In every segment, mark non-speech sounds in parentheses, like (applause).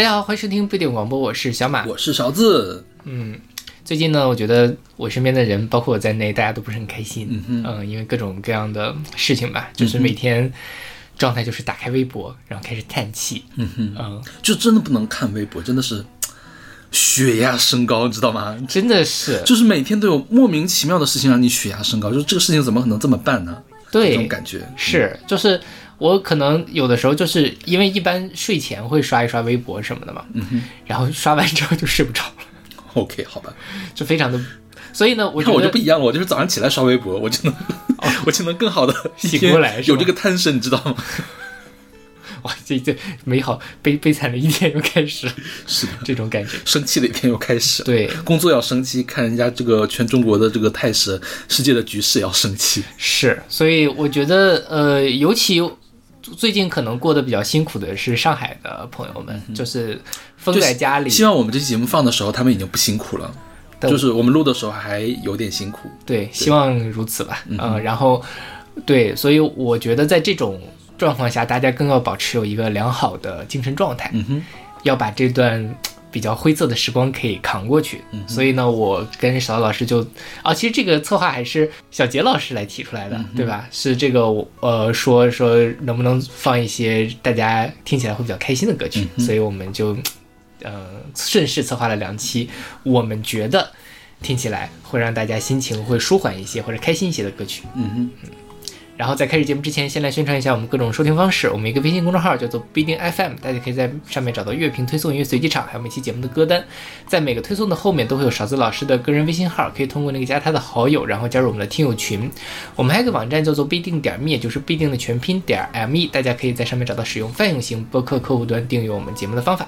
大家好，欢迎收听不一定广播，我是小马。我是勺子。嗯，最近呢，我觉得我身边的人，包括我在内，大家都不是很开心。嗯嗯，因为各种各样的事情吧，就是每天状态就是打开微博，然后开始叹气。嗯哼，嗯，就真的不能看微博，真的是血压升高，知道吗？真的是，就是每天都有莫名其妙的事情让你血压升高，就是这个事情怎么可能这么办呢？对这种感觉是，就是我可能有的时候就是因为一般睡前会刷一刷微博什么的嘛，嗯哼然后刷完之后就睡不着了，OK，好吧。就非常的，所以呢，我看我就不一样了，我就是早上起来刷微博，我就能，(laughs) 我就能更好的醒过来有这个贪神，你知道吗？(laughs) 哇，这这美好悲悲惨的一天又开始了，是的，这种感觉。生气的一天又开始。对，工作要生气，看人家这个全中国的这个态势，世界的局势也要生气。是，所以我觉得，呃，尤其最近可能过得比较辛苦的是上海的朋友们，就是封在家里。希望我们这期节目放的时候，他们已经不辛苦了。就是我们录的时候还有点辛苦。对，希望如此吧。嗯、然后对，所以我觉得在这种状况下，大家更要保持有一个良好的精神状态，嗯哼，要把这段。比较灰色的时光可以扛过去，所以呢，我跟小老师就啊，其实这个策划还是小杰老师来提出来的，对吧？是这个我呃说说能不能放一些大家听起来会比较开心的歌曲，所以我们就呃顺势策划了两期，我们觉得听起来会让大家心情会舒缓一些或者开心一些的歌曲。嗯哼，然后在开始节目之前，先来宣传一下我们各种收听方式。我们一个微信公众号叫做不一定 FM，大家可以在上面找到乐评推送、音乐随机场，还有每期节目的歌单。在每个推送的后面都会有勺子老师的个人微信号，可以通过那个加他的好友，然后加入我们的听友群。我们还有个网站叫做必定点 me，也就是必定的全拼点 me，大家可以在上面找到使用泛用型播客客户端订阅我们节目的方法。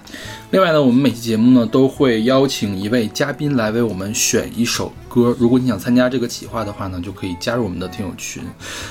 另外呢，我们每期节目呢都会邀请一位嘉宾来为我们选一首歌。如果你想参加这个企划的话呢，就可以加入我们的听友群。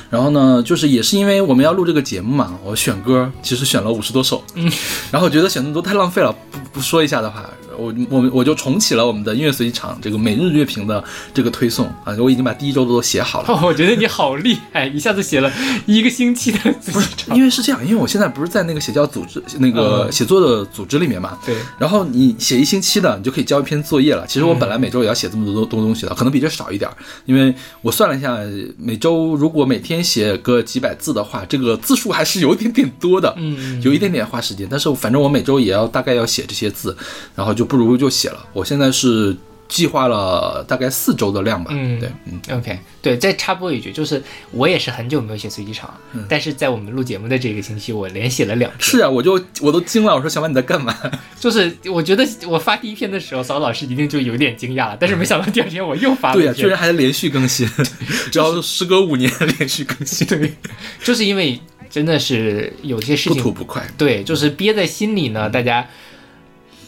然后呢，就是也是因为我们要录这个节目嘛，我选歌其实选了五十多首，嗯，然后觉得选那么多太浪费了，不不说一下的话，我我们我就重启了我们的音乐随机场这个每日乐评的这个推送啊，我已经把第一周的都写好了。哦，我觉得你好厉害，一下子写了一个星期的自己唱。因为是这样，因为我现在不是在那个写教组织那个嗯写作的组织里面嘛，对，然后你写一星期的，你就可以交一篇作业了。其实我本来每周也要写这么多多东西的，可能比这少一点儿，因为我算了一下，每周如果每天写个几百字的话，这个字数还是有一点点多的，嗯，有一点点花时间。但是反正我每周也要大概要写这些字，然后就不如就写了。我现在是计划了大概四周的量吧，嗯对，嗯。OK，对，再插播一句，就是我也是很久没有写随机场，但是在我们录节目的这个星期，我连写了两篇。是啊，我就我都惊了，我说小马你在干嘛？(laughs) 就是我觉得我发第一篇的时候，曹老师一定就有点惊讶了，但是没想到第二天我又发了对呀、一篇。居然还连续更新，(laughs) 只要时隔五年连续更新，对，就是因为真的是有些事情不情吐不快。对，就是憋在心里呢，大家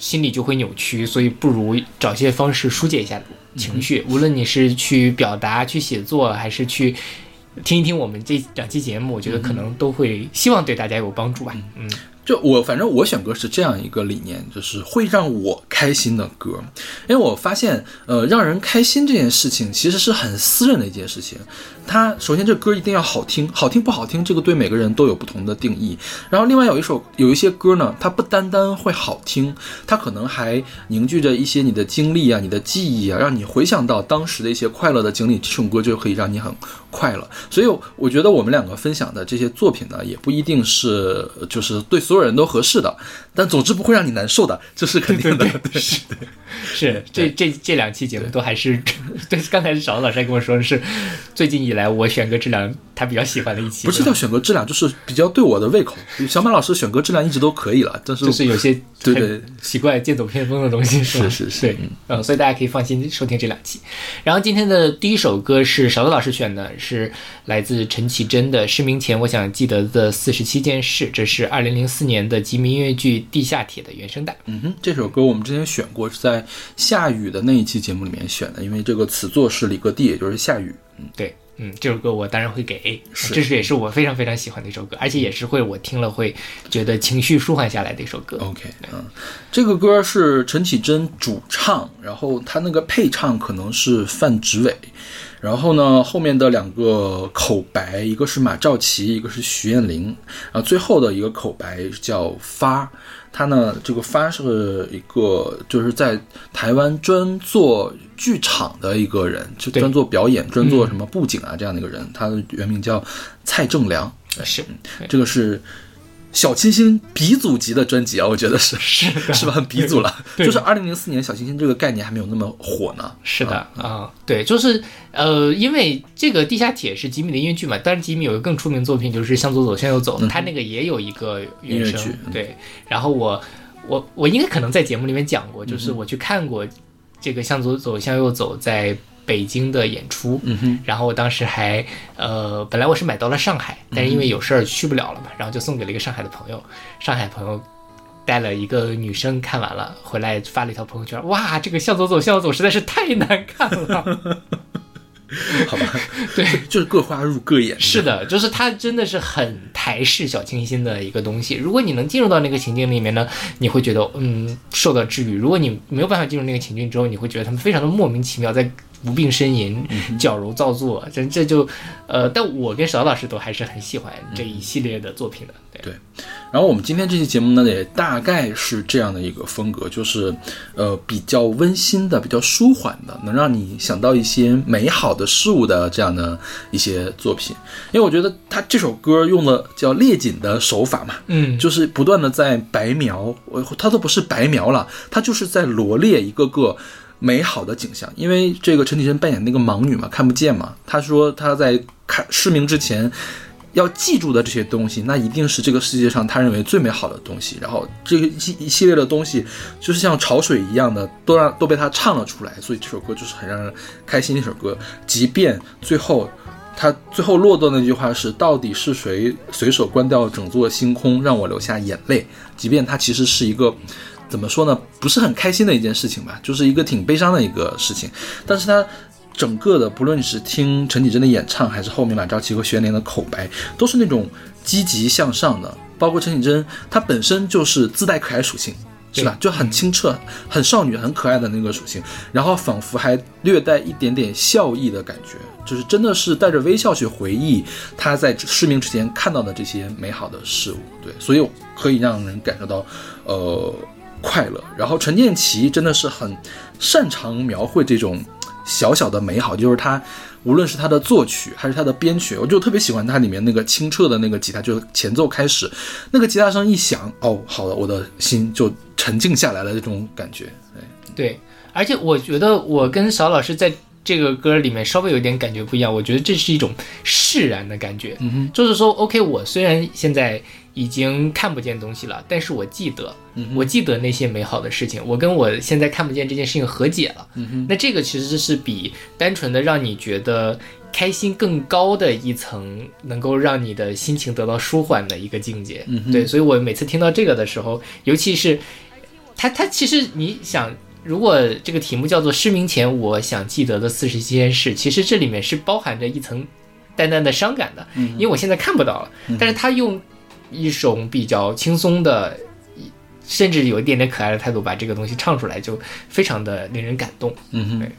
心里就会扭曲，所以不如找些方式疏解一下情绪。无论你是去表达、去写作，还是去听一听我们这两期节目，我觉得可能都会希望对大家有帮助吧。嗯，就我反正我选歌是这样一个理念，就是会让我开心的歌，因为我发现，呃，让人开心这件事情其实是很私人的一件事情。它首先这歌一定要好听，好听不好听，这个对每个人都有不同的定义。然后另外有一首有一些歌呢，它不单单会好听，它可能还凝聚着一些你的经历啊、你的记忆啊，让你回想到当时的一些快乐的经历，这首歌就可以让你很快乐。所以我觉得我们两个分享的这些作品呢，也不一定是就是对所有人都合适的，但总之不会让你难受的，这是肯定的。对 (laughs) 是是 (laughs) 这这这两期节目都还是 (laughs) 对，刚才小老师还跟我说的是最近以来我选歌质量他比较喜欢的一期，不是叫选歌质量，就是比较对我的胃口。小马老师选歌质量一直都可以了，但是就是有些对对奇怪剑走偏锋的东西，吧是是是对，嗯，所以大家可以放心收听这两期。然后今天的第一首歌是勺子老师选的，是来自陈绮贞的《失明前我想记得的四十七件事》，这是二零零四年的吉米音乐剧《地下铁》的原声带。嗯哼，这首歌我们之前选过，是在下雨的那一期节目里面选的，因为这个词作是李格弟，也就是下雨。嗯对，嗯，这首歌我当然会给 A，是。这是也是我非常非常喜欢的一首歌，而且也是会我听了会觉得情绪舒缓下来的一首歌。OK，嗯，这个歌是陈绮贞主唱，然后她那个配唱可能是范植伟，然后呢后面的两个口白，一个是马兆琪，一个是徐艳玲，然后最后的一个口白叫发。他呢这个发是一个就是在台湾专做剧场的一个人，就专做表演、专做什么布景啊这样的一个人。他的原名叫蔡正良，是这个是小清新鼻祖级的专辑啊，我觉得是 (laughs) 是 (laughs) 是吧？很鼻祖了。就是二零零四年小清新这个概念还没有那么火呢。是的啊、对，就是呃，因为这个《地下铁》是吉米的音乐剧嘛，但是吉米有一个更出名的作品就是《向左走，向右走》，他那个也有一个原声音乐剧，嗯对。然后我我我应该可能在节目里面讲过，就是我去看过这个《向左走，向右走》在北京的演出，嗯哼，然后我当时还呃，本来我是买到了上海，但是因为有事儿去不了了嘛，然后就送给了一个上海的朋友，上海朋友。带了一个女生看完了，回来发了一条朋友圈，哇，这个向左走，向左走实在是太难看了。(laughs) 好吧，(laughs) 对，(laughs) 就是各花入各眼。是的，就是它真的是很台式小清新的一个东西。如果你能进入到那个情境里面呢，你会觉得嗯受到治愈；如果你没有办法进入那个情境之后，你会觉得他们非常的莫名其妙，在无病呻吟、矫揉造作。这这就呃，但我跟邵老师都还是很喜欢这一系列的作品的。对，对，然后我们今天这期节目呢，也大概是这样的一个风格，就是呃比较温馨的、比较舒缓的，能让你想到一些美好的事物的这样的一些作品。因为我觉得他这首歌用了叫列锦的手法嘛，嗯，就是不断的在白描，我他都不是白描了，他就是在罗列一个个美好的景象。因为这个陈绮贞扮演那个盲女嘛，看不见嘛，她说她在看失明之前。要记住的这些东西，那一定是这个世界上他认为最美好的东西。然后这一一系列的东西，就是像潮水一样的，都让都被他唱了出来。所以这首歌就是很让人开心的一首歌。即便最后他最后落到那句话是“到底是谁随手关掉整座星空，让我流下眼泪”，即便它其实是一个怎么说呢，不是很开心的一件事情吧，就是一个挺悲伤的一个事情，但是它。整个的，不论是听陈绮贞的演唱，还是后面马兆琪和徐莲的口白，都是那种积极向上的。包括陈绮贞，她本身就是自带可爱属性，是吧？就很清澈、很少女、很可爱的那个属性，然后仿佛还略带一点点笑意的感觉，就是真的是带着微笑去回忆她在失明之前看到的这些美好的事物。对，所以可以让人感受到，呃，快乐。然后陈建奇真的是很擅长描绘这种。小小的美好，就是他，无论是他的作曲还是他的编曲，我就特别喜欢他里面那个清澈的那个吉他，就是前奏开始，那个吉他声一响，哦，好了，我的心就沉静下来了，这种感觉。对，而且我觉得我跟小老师在这个歌里面稍微有点感觉不一样，我觉得这是一种释然的感觉，嗯哼，就是说，OK，我虽然现在已经看不见东西了，但是我记得，我记得那些美好的事情，我跟我现在看不见这件事情和解了。那这个其实是比单纯的让你觉得开心更高的一层，能够让你的心情得到舒缓的一个境界。嗯对，所以我每次听到这个的时候，尤其是它，它其实你想。如果这个题目叫做“失明前我想记得的四十七件事”，其实这里面是包含着一层淡淡的伤感的，因为我现在看不到了。但是他用一种比较轻松的，甚至有一点点可爱的态度把这个东西唱出来，就非常的令人感动。嗯哼，对。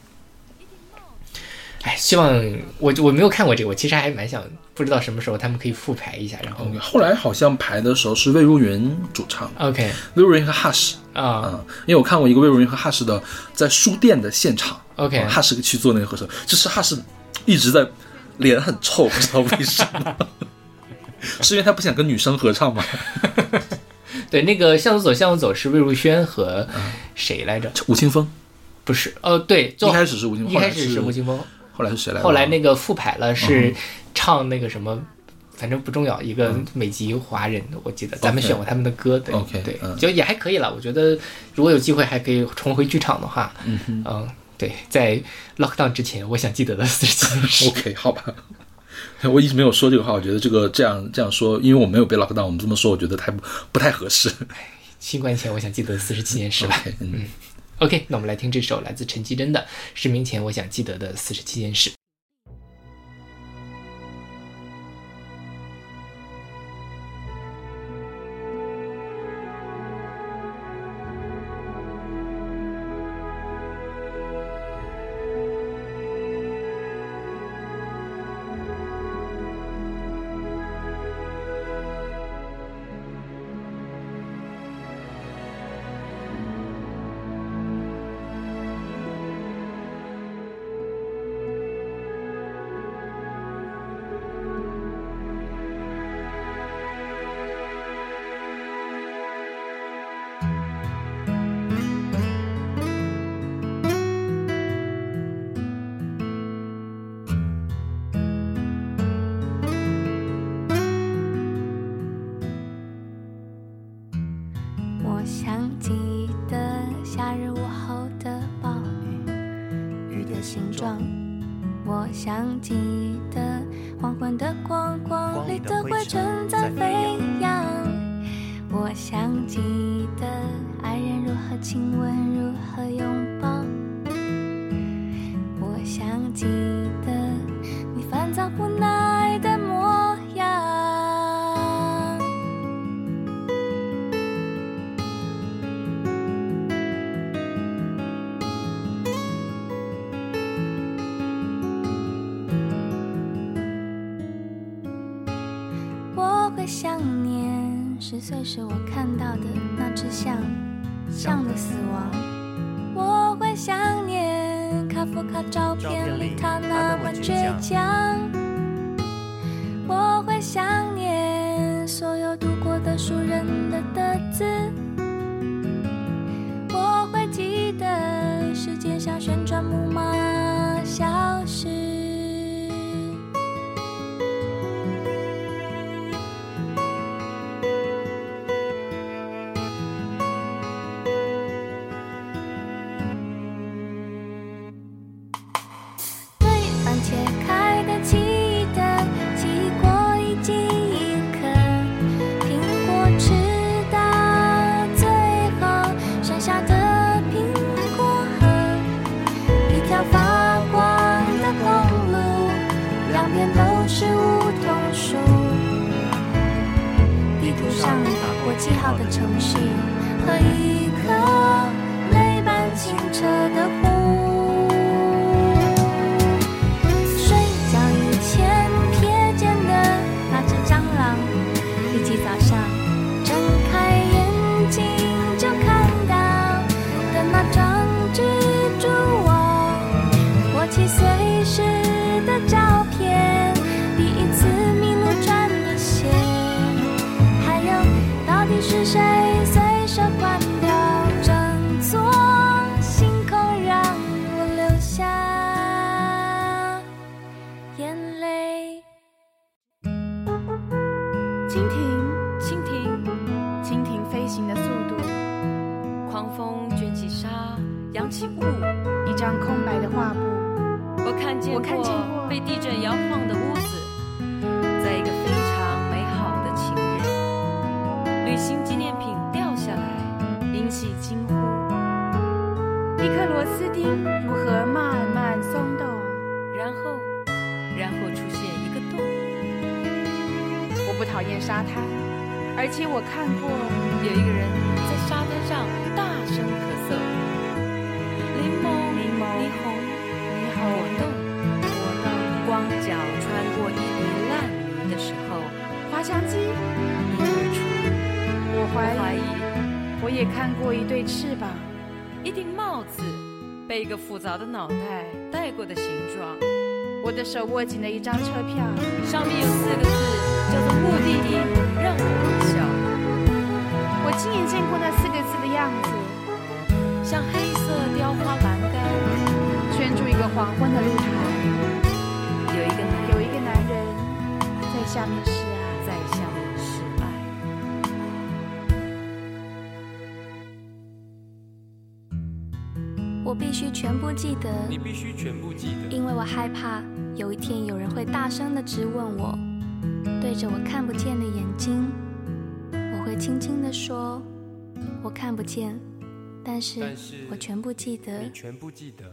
哎，希望我我没有看过这个，我其实还蛮想，不知道什么时候他们可以复排一下，然后后来好像排的时候是魏如云主唱，OK。魏如云和 Hush，啊、嗯，因为我看过一个魏如云和 Hush 的在书店的现场。OK 哈士去做那个合声，就是哈士一直在脸很臭，不知道为什么，(laughs) 是因为他不想跟女生合唱吗？(laughs) 对，那个向左走向右走是魏如萱和谁来着？吴青峰不是，呃，对，就一开始是吴青峰，一开始是吴青峰，后来是谁来着？后来那个复排了嗯是唱那个什么。反正不重要，一个美籍华人，我记得咱们选过他们的歌，对 OK，对嗯，就也还可以了。我觉得如果有机会还可以重回剧场的话，嗯嗯，对，在 lockdown 之前，我想记得的四十七。(laughs) OK，好吧。(laughs) 我一直没有说这个话，我觉得这个这样这样说，因为我没有被 lock down，我们这么说，我觉得太不不太合适。(laughs) 新冠前我想记得四十七件事吧。嗯 OK，那我们来听这首来自陈绮贞的《失明前我想记得的四十七件事》。念十岁时我看到的那只象，象的死亡。我会想念卡夫卡照片里他那么倔强。蜻蜓，蜻蜓，蜻蜓飞行的速度，狂风卷起沙，扬起雾。一张空白的画布，我看见我看见过被地震摇晃的屋子，在一个非常美好的情人，旅行纪念品掉下来，引起惊呼。一颗螺丝钉如何慢慢松动？然后，然后出现讨厌沙滩，而且我看过有一个人在沙滩上大声咳嗽。柠檬，柠檬霓虹，霓果虹冻，果冻、光脚穿过一堆烂泥的时候，滑翔机。一而出。我怀疑，怀疑我也看过一对翅膀。一顶帽子被一个复杂的脑袋戴过的形状，我的手握紧了一张车票，上面有四个字叫做目的地，让我微笑，我亲眼见过那四个字的样子，像黑色雕花栏杆，圈住一个黄昏的露台，有一个男有一个男人在下面示我必须全部记得，你必须全部记得，因为我害怕有一天有人会大声的质问我，对着我看不见的眼睛，我会轻轻的说，我看不见，但是但是我全部记得你。全部记得。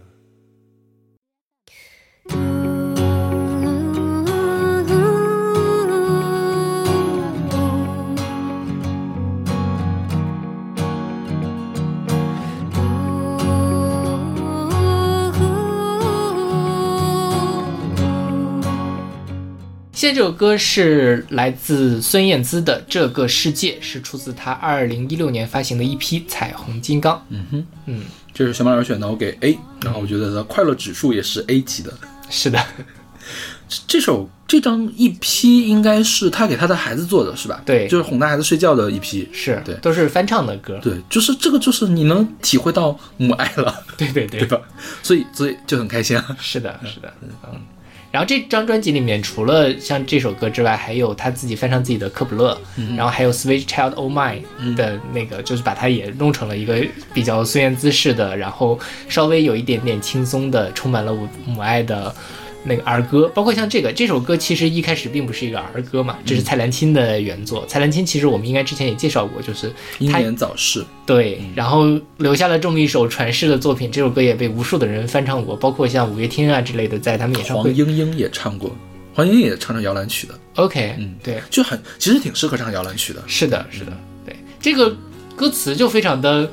现在这首歌是来自孙燕姿的《这个世界》，是出自她二零一六年发行的一批《彩虹金刚》。嗯哼，嗯，这是小马老师选的，我给 A，然后我觉得它快乐指数也是 A 级的。是的，这首这张一批应该是他给他的孩子做的，是吧？对就是哄他孩子睡觉的一批。是，对都是翻唱的歌。对，就是这个，就是你能体会到母爱了，对对对对吧？所以，所以就很开心啊。是的，是的，嗯。然后这张专辑里面，除了像这首歌之外，还有他自己翻唱自己的《科普勒》，然后还有《Switch Child O' Mine》的那个，就是把它也弄成了一个比较孙燕姿式的，然后稍微有一点点轻松的，充满了母母爱的那个儿歌。包括像这个这首歌，其实一开始并不是一个儿歌嘛，这是蔡澜钦的原作。蔡澜钦其实我们应该之前也介绍过，就是英他年早逝，对，然后留下了这么一首传世的作品。这首歌也被无数的人翻唱过，包括像五月天啊之类的，在他们演唱会黄会。莺莺也唱过，黄莺莺也唱成摇篮曲的，OK，嗯对，就很其实挺适合唱摇篮曲的。是的，是的，对，这个歌词就非常的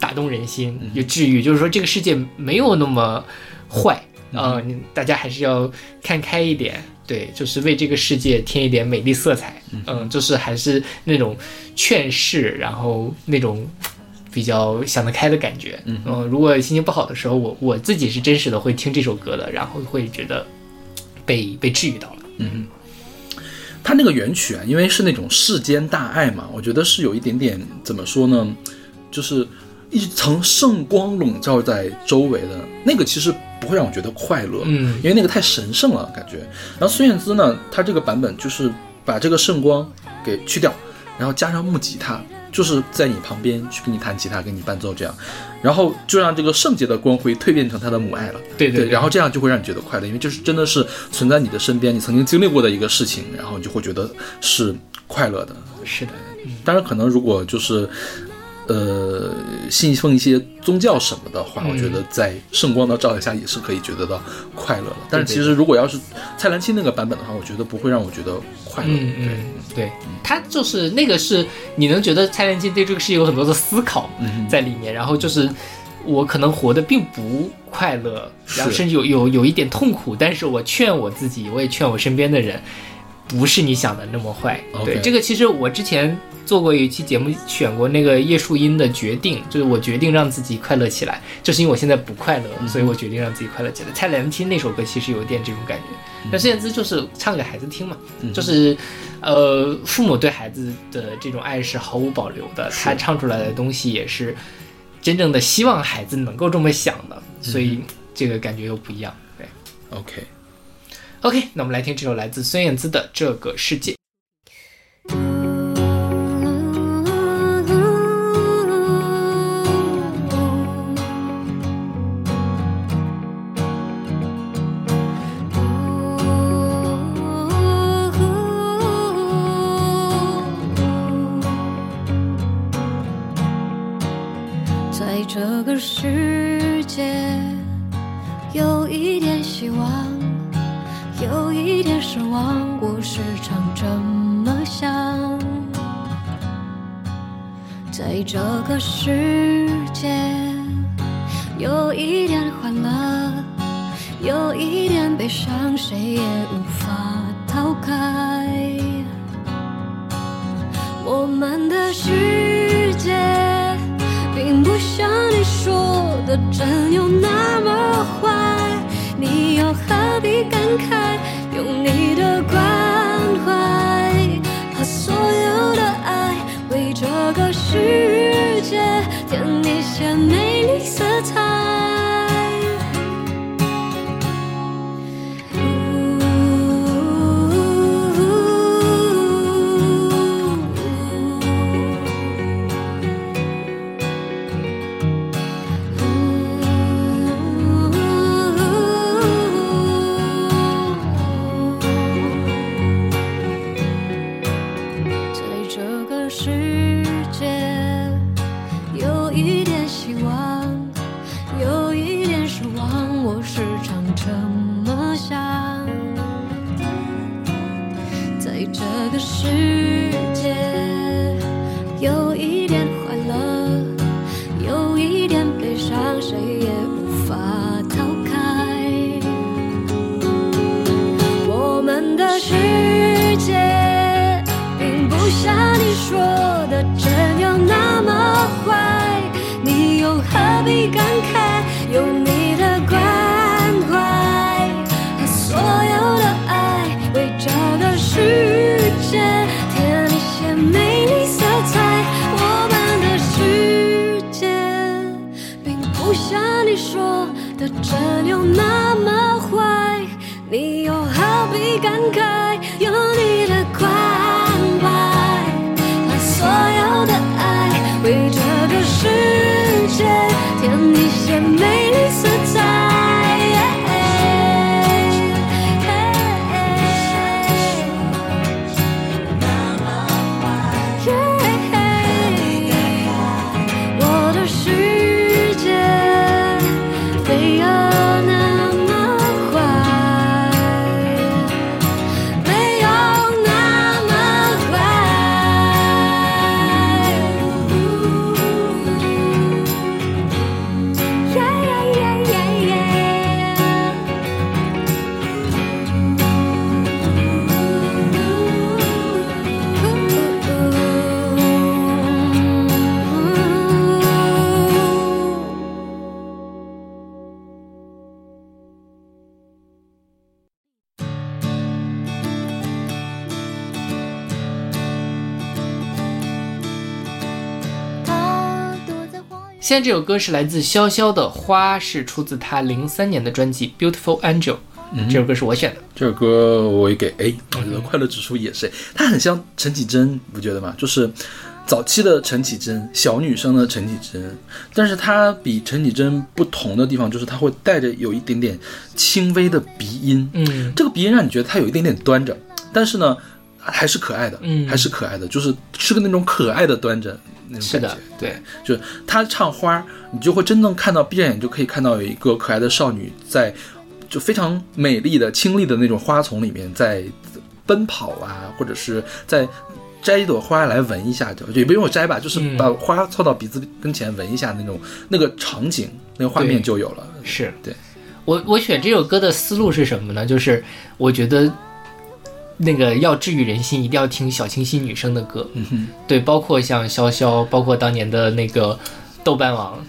打动人心，嗯有治愈。就是说，这个世界没有那么坏，呃，你大家还是要看开一点。对，就是为这个世界添一点美丽色彩。嗯，就是还是那种劝世，然后那种比较想得开的感觉。嗯，如果心情不好的时候，我我自己是真实的会听这首歌的，然后会觉得被被治愈到了。嗯。他那个原曲啊，因为是那种世间大爱嘛，我觉得是有一点点怎么说呢，就是一层圣光笼罩在周围的那个，其实不会让我觉得快乐，嗯因为那个太神圣了感觉。然后孙燕姿呢，她这个版本就是把这个圣光给去掉，然后加上木吉他，就是在你旁边去给你弹吉他，给你伴奏这样，然后就让这个圣洁的光辉蜕变成他的母爱了。对，对对对然后这样就会让你觉得快乐，因为就是真的是存在你的身边，你曾经经历过的一个事情，然后你就会觉得是快乐的。是的，当然，可能如果就是呃信奉一些宗教什么的话，嗯我觉得在圣光的照耀下也是可以觉得到快乐的。但是其实如果要是蔡澜清那个版本的话，我觉得不会让我觉得快乐。嗯嗯，对，他就是那个是你能觉得蔡澜清对这个世界有很多的思考嗯。在里面，然后就是我可能活得并不快乐，然后甚至有有有一点痛苦，但是我劝我自己，我也劝我身边的人，不是你想的那么坏。对，这个其实我之前做过一期节目，选过那个叶树英的《决定》，就是我决定让自己快乐起来，就是因为我现在不快乐，所以我决定让自己快乐起来。蔡澜钦那首歌其实有点这种感觉，但孙燕姿就是唱给孩子听嘛，就是呃，父母对孩子的这种爱是毫无保留的，他唱出来的东西也是真正的希望孩子能够这么想的，所以这个感觉又不一样。对。OK，，OK，那我们来听这首来自孙燕姿的《这个世界》。在这个世界，有一点希望，一点失望，我时常这么想。在这个世界，有一点欢乐，有一点悲伤，谁也无法逃开。我们的世界，并不像你说的真有那么坏，你又何必感慨？用你的关怀和所有的爱，为这个世界添一些美丽现在这首歌是来自潇潇的《花》，是出自他零三年的专辑《Beautiful Angel》。这首歌是我选的。这首歌我也给 A，我觉得快乐指数也是 A，它很像陈绮贞，不觉得吗？就是早期的陈绮贞，小女生的陈绮贞，但是她比陈绮贞不同的地方就是她会带着有一点点轻微的鼻音，嗯，这个鼻音让你觉得她有一点点端着，但是呢还是可爱的，嗯还是可爱的，就是是个那种可爱的端着那种是感觉的，对，就是他唱花，你就会真正看到，闭着眼就可以看到有一个可爱的少女在，就非常美丽的、清丽的那种花丛里面在奔跑啊，或者是在摘一朵花来闻一下，就也不用摘吧，就是嗯把花凑到鼻子跟前闻一下那种那个场景、那个画面就有了。是对我我选这首歌的思路是什么呢？就是我觉得那个要治愈人心，一定要听小清新女生的歌。对，包括像潇潇，包括当年的那个豆瓣网、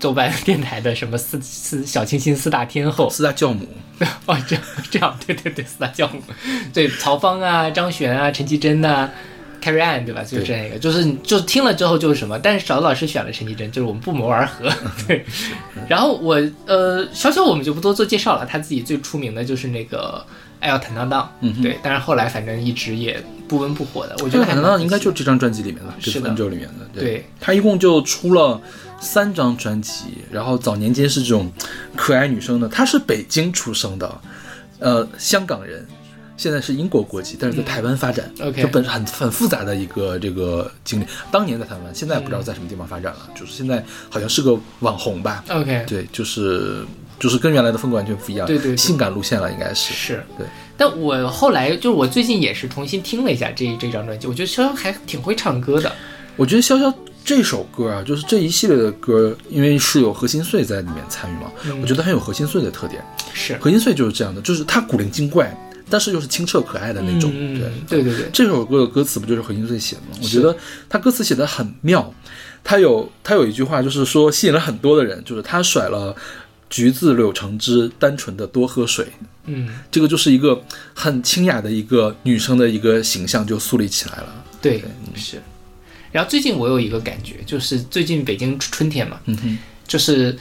豆瓣电台的什么四四小清新四大天后，四大教母，(laughs) 哦，这样这样，对对对，四大教母，对，曹芳啊、张悬啊、陈绮贞呐、Carrie Ann 对吧？就是这个，就是就听了之后就是什么，但是小老师选了陈绮贞，就是我们不谋而合，(laughs) 对。然后我呃，潇潇我们就不多做介绍了，他自己最出名的就是那个爱要坦荡荡，嗯对，但是后来反正一直也不温不火的，我觉得坦荡荡应该就这张专辑里面的，是的 Angel 里面的。对，他一共就出了三张专辑，然后早年间是这种可爱女生的，她是北京出生的，呃，香港人。现在是英国国籍，但是在台湾发展，嗯 OK 就本很很复杂的一个这个经历。当年在台湾，现在不知道在什么地方发展了，就是现在好像是个网红吧，OK，对，就是就是跟原来的风格完全不一样，对对对性感路线了，应该是，是对。但我后来就是我最近也是重新听了一下这这张专辑，我觉得潇潇还挺会唱歌的。我觉得潇潇这首歌啊，就是这一系列的歌，因为是有何心碎在里面参与嘛，我觉得很有何心碎的特点。是，何心碎就是这样的，就是它古灵精怪，但是又是清澈可爱的那种。嗯对，对对对，这首歌的歌词不就是何心碎写的吗？我觉得他歌词写的很妙，他有他有一句话就是说吸引了很多的人，就是他甩了橘子柳橙汁，单纯的多喝水。嗯，这个就是一个很清雅的一个女生的一个形象就树立起来了。对是。然后最近我有一个感觉，就是最近北京春天嘛，嗯哼，就是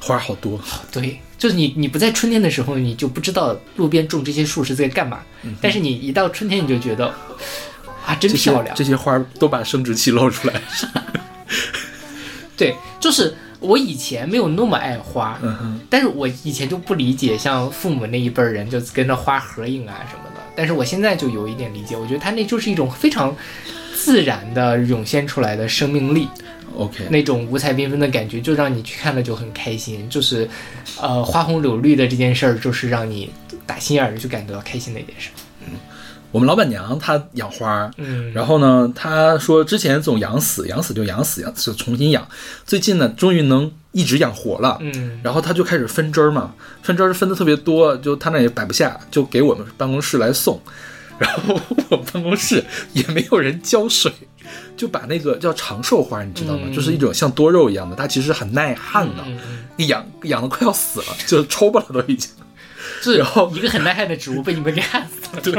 花好多，(laughs) 对，就是你你不在春天的时候，你就不知道路边种这些树是在干嘛，但是你一到春天，你就觉得啊，真这些漂亮。这些花都把生殖器露出来。(laughs) 对，就是我以前没有那么爱花，但是我以前就不理解，像父母那一辈儿人就跟着花合影啊什么的。但是我现在就有一点理解，我觉得它那就是一种非常自然的涌现出来的生命力，OK，那种五彩缤纷的感觉，就让你去看了就很开心。就是，呃，花红柳绿的这件事儿，就是让你打心眼儿就感觉到开心的一件事。我们老板娘她养花，嗯，然后呢，她说之前总养死，养死就养死，养死就重新养。最近呢，终于能一直养活了。嗯然后她就开始分枝儿嘛，分枝儿分的特别多，就她那也摆不下，就给我们办公室来送。(laughs) 然后我们办公室也没有人浇水，就把那个叫长寿花，你知道吗？嗯就是一种像多肉一样的，它其实很耐旱的，养养的快要死了，就是抽巴了都已经。就是然后一个很耐旱的植物被你们给旱死了。对，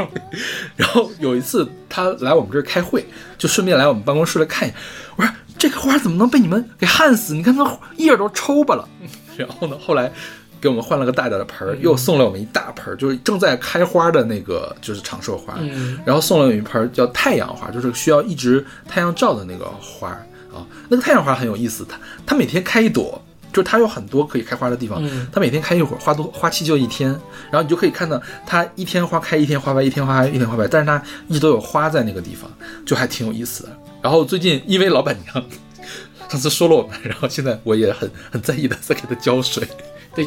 然后有一次他来我们这儿开会，就顺便来我们办公室来看一眼。我说这个花怎么能被你们给旱死？你看它叶儿都抽巴了。(laughs) 然后呢，后来给我们换了个大点的盆儿，又送了我们一大盆儿，就是正在开花的那个就是长寿花，嗯然后送了我们一盆儿叫太阳花，就是需要一直太阳照的那个花啊。那个太阳花很有意思，它它每天开一朵。就是它有很多可以开花的地方，嗯它每天开一会儿，花多花期就一天，然后你就可以看到它一天花开，一天花白，一天花开，一天花白，但是它一直都有花在那个地方，就还挺有意思的。然后最近因为老板娘 (laughs) 上次说了我们，然后现在我也很很在意的在给它浇水。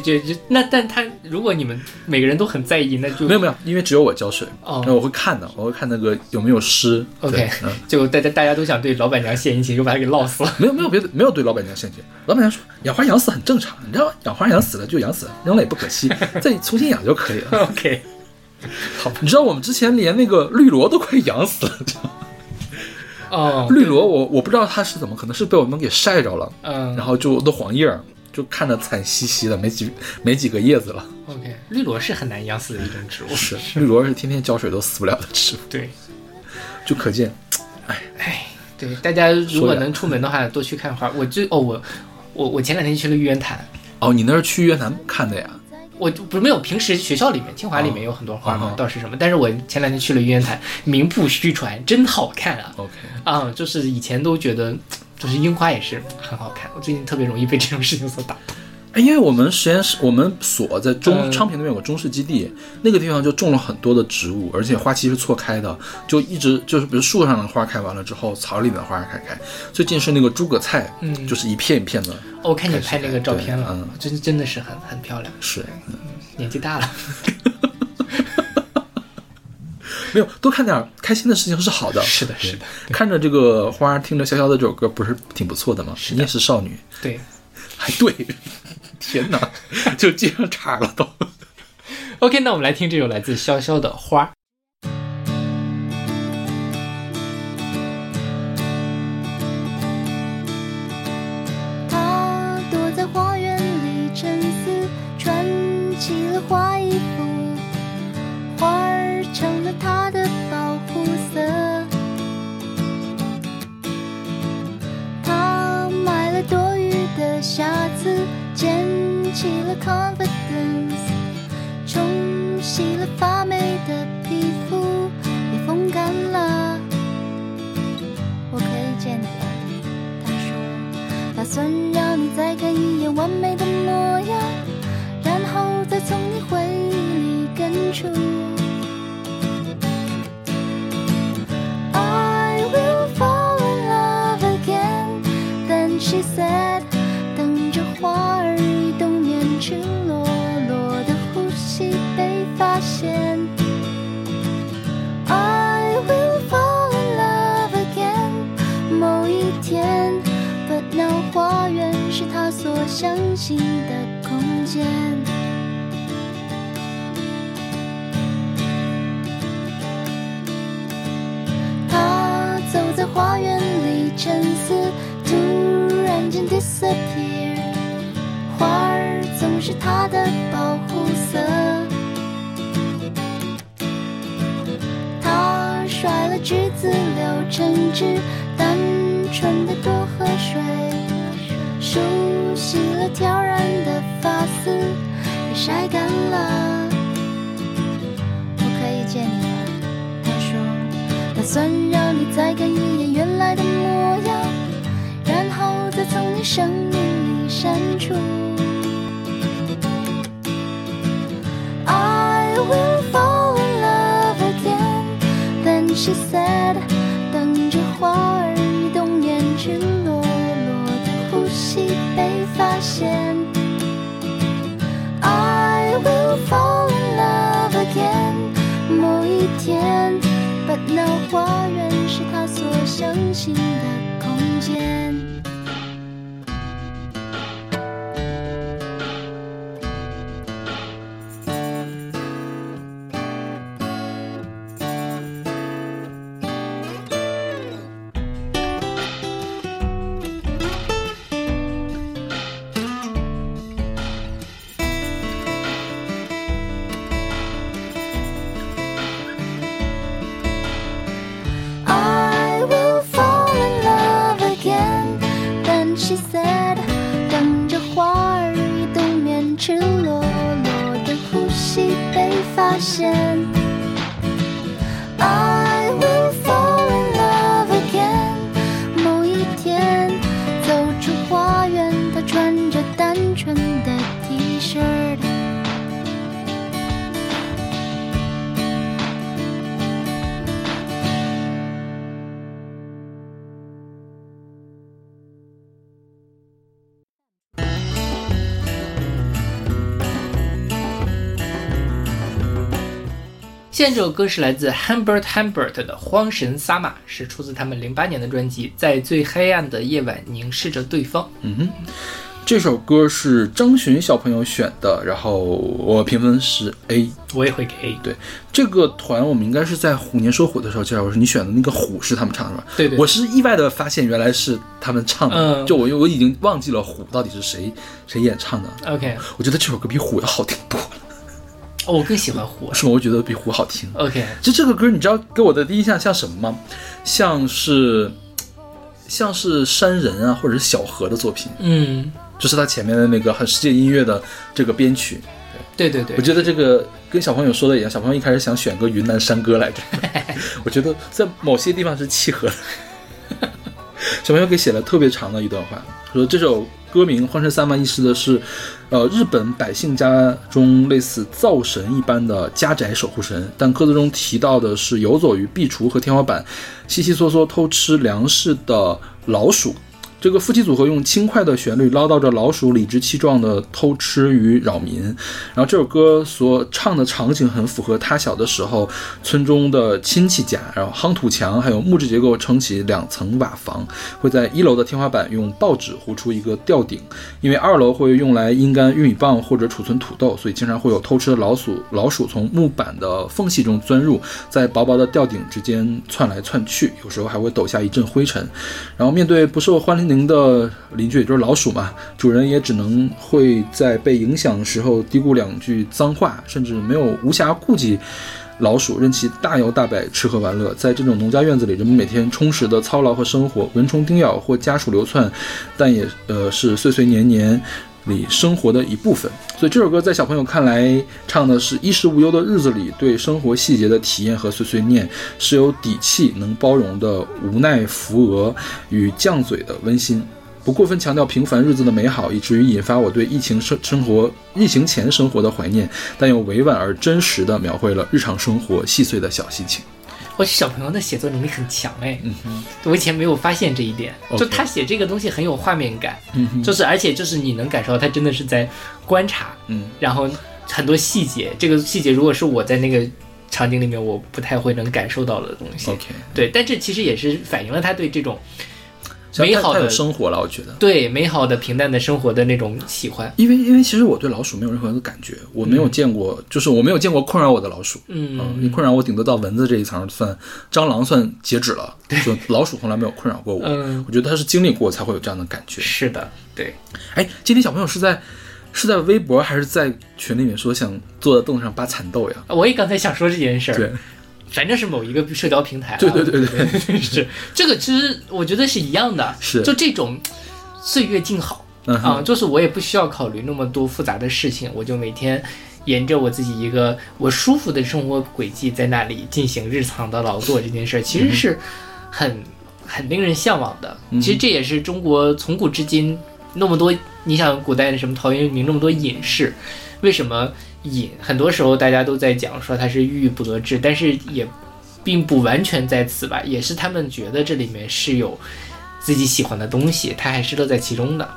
对，就就那，但他如果你们每个人都很在意，那就没有没有，因为只有我浇水，哦那我会看的，我会看那个有没有湿。OK，对 (laughs) 嗯，就大家大家都想对老板娘献殷勤，就把他给涝死了。没有没有别的，没有对老板娘献殷勤。老板娘说养花养死很正常，你知道养花养死了就养死了，扔了也不可惜，(laughs) 再重新养就可以了。(laughs) OK，好你知道我们之前连那个绿萝都快养死了，知道吗哦，绿萝我我不知道它是怎么，可能是被我们给晒着了，嗯，然后就都黄叶儿，就看着惨兮兮的，没几没几个叶子了。OK，绿萝是很难养死的一种植物。是绿萝是天天浇水都死不了的植物，对，就可见哎，对，大家如果能出门的话，多去看花。我就哦，我我我前两天去了玉渊潭，哦，你那是去玉渊潭看的呀？我就不是没有，平时学校里面，清华里面有很多花嘛，哦倒是什么。但是我前两天去了玉渊潭，名不虚传，真好看啊！OK，啊、就是以前都觉得，就是樱花也是很好看。我最近特别容易被这种事情所打动。哎，因为我们实验室，我们所在中嗯昌平那边有个中式基地，那个地方就种了很多的植物，而且花期是错开的，就一直就是比如树上的花开完了之后，草里面的花开开。最近是那个诸葛菜，嗯就是一片一片的，哦我看你拍那个照片了，嗯真真的是很很漂亮。是年纪大了，(laughs) 没有多看点开心的事情是好的。是的，是的，看着这个花，听着潇潇的这首歌，不是挺不错的吗？你也是少女，对。还对，(laughs) 天哪，就接上茬了都。(laughs) OK，那我们来听这首来自潇潇的《花》。下次，捡起了 confidence，冲洗了发霉的皮肤，也风干了。我可以见你了，他说。打算让你再看一眼完美的模样，然后再从你回忆里根除。I will fall in love again, then she said，相信的空间。他走在花园里沉思，突然间 disappear。花儿总是他的保护色。他甩了橘子，留橙汁，单纯的多喝水，洗了挑染的发丝，也晒干了。我可以见你了，他说，打算让你再看一眼原来的模样，然后再从你生命里删除。I will fall in love again, then she said，I will fall in love again，某一天，But now 花园是他所相信的空间。现在这首歌是来自 Humbert Humbert 的《荒神撒玛》，是出自他们零八年的专辑《在最黑暗的夜晚凝视着对方》。嗯哼，这首歌是张巡小朋友选的，然后我评分是 A。我也会给 A。对，这个团我们应该是在虎年说虎的时候介绍我说你选的那个虎是他们唱的是吧？对对我是意外的发现原来是他们唱的，嗯就我我已经忘记了虎到底是谁谁演唱的。OK，我觉得这首歌比虎要好听多了，哦我更喜欢湖。是吗？我觉得比湖好听。OK，就这个歌，你知道给我的第一印象像什么吗？像是像是山人啊，或者是小河的作品，嗯，就是他前面的那个很世界音乐的这个编曲。对对对，我觉得这个跟小朋友说的一样，小朋友一开始想选个云南山歌来着，(laughs) 我觉得在某些地方是契合的。小朋友给写了特别长的一段话，说这首歌名《换成三万》意思的是，呃，日本百姓家中类似灶神一般的家宅守护神，但歌词中提到的是游走于壁橱和天花板，悉悉嗦嗦偷吃粮食的老鼠。这个夫妻组合用轻快的旋律唠叨着老鼠理直气壮的偷吃与扰民，然后这首歌所唱的场景很符合他小的时候村中的亲戚家，然后夯土墙还有木质结构撑起两层瓦房，会在一楼的天花板用报纸糊出一个吊顶，因为二楼会用来阴干玉米棒或者储存土豆，所以经常会有偷吃的老鼠老鼠从木板的缝隙中钻入，在薄薄的吊顶之间窜来窜去，有时候还会抖下一阵灰尘。然后面对不受欢迎您的邻居，也就是老鼠嘛，主人也只能会在被影响的时候嘀咕两句脏话，甚至没有无暇顾及老鼠，任其大摇大摆吃喝玩乐。在这种农家院子里，人们每天充实的操劳和生活，蚊虫叮咬或家鼠流窜，但也呃是岁岁年年。里生活的一部分，所以这首歌在小朋友看来，唱的是衣食无忧的日子里对生活细节的体验和碎碎念，是有底气、能包容的无奈扶额与犟嘴的温馨，不过分强调平凡日子的美好，以至于引发我对疫情生生活、疫情前生活的怀念，但又委婉而真实的描绘了日常生活细碎的小心情。我小朋友的写作能力很强哎，嗯，我以前没有发现这一点。就他写这个东西很有画面感，嗯，就是而且就是你能感受到他真的是在观察，嗯。然后很多细节，这个细节如果是我在那个场景里面，我不太会能感受到的东西。对，但这其实也是反映了他对这种美好的生活了，我觉得。对美好的平淡的生活的那种喜欢。因为因为其实我对老鼠没有任何的感觉，我没有见过，就是我没有见过困扰我的老鼠。嗯，嗯，困扰我顶多到蚊子这一层算，蟑螂算截止了，就老鼠从来没有困扰过我。嗯我觉得他是经历过才会有这样的感觉。是的，对，哎，今天小朋友是在是在微博还是在群里面说想坐在凳子上扒蚕豆呀？我也刚才想说这件事儿。对，反正是某一个社交平台、啊。对对对对对，是这个，其实我觉得是一样的，是就这种岁月静好嗯啊，就是我也不需要考虑那么多复杂的事情，我就每天沿着我自己一个我舒服的生活轨迹，在那里进行日常的劳作这件事儿，其实是很很令人向往的。嗯其实这也是中国从古至今那么多，你想古代的什么陶渊明那么多隐士，为什么隐？很多时候大家都在讲说他是郁郁不得志，但是也并不完全在此吧，也是他们觉得这里面是有自己喜欢的东西，他还是乐在其中的。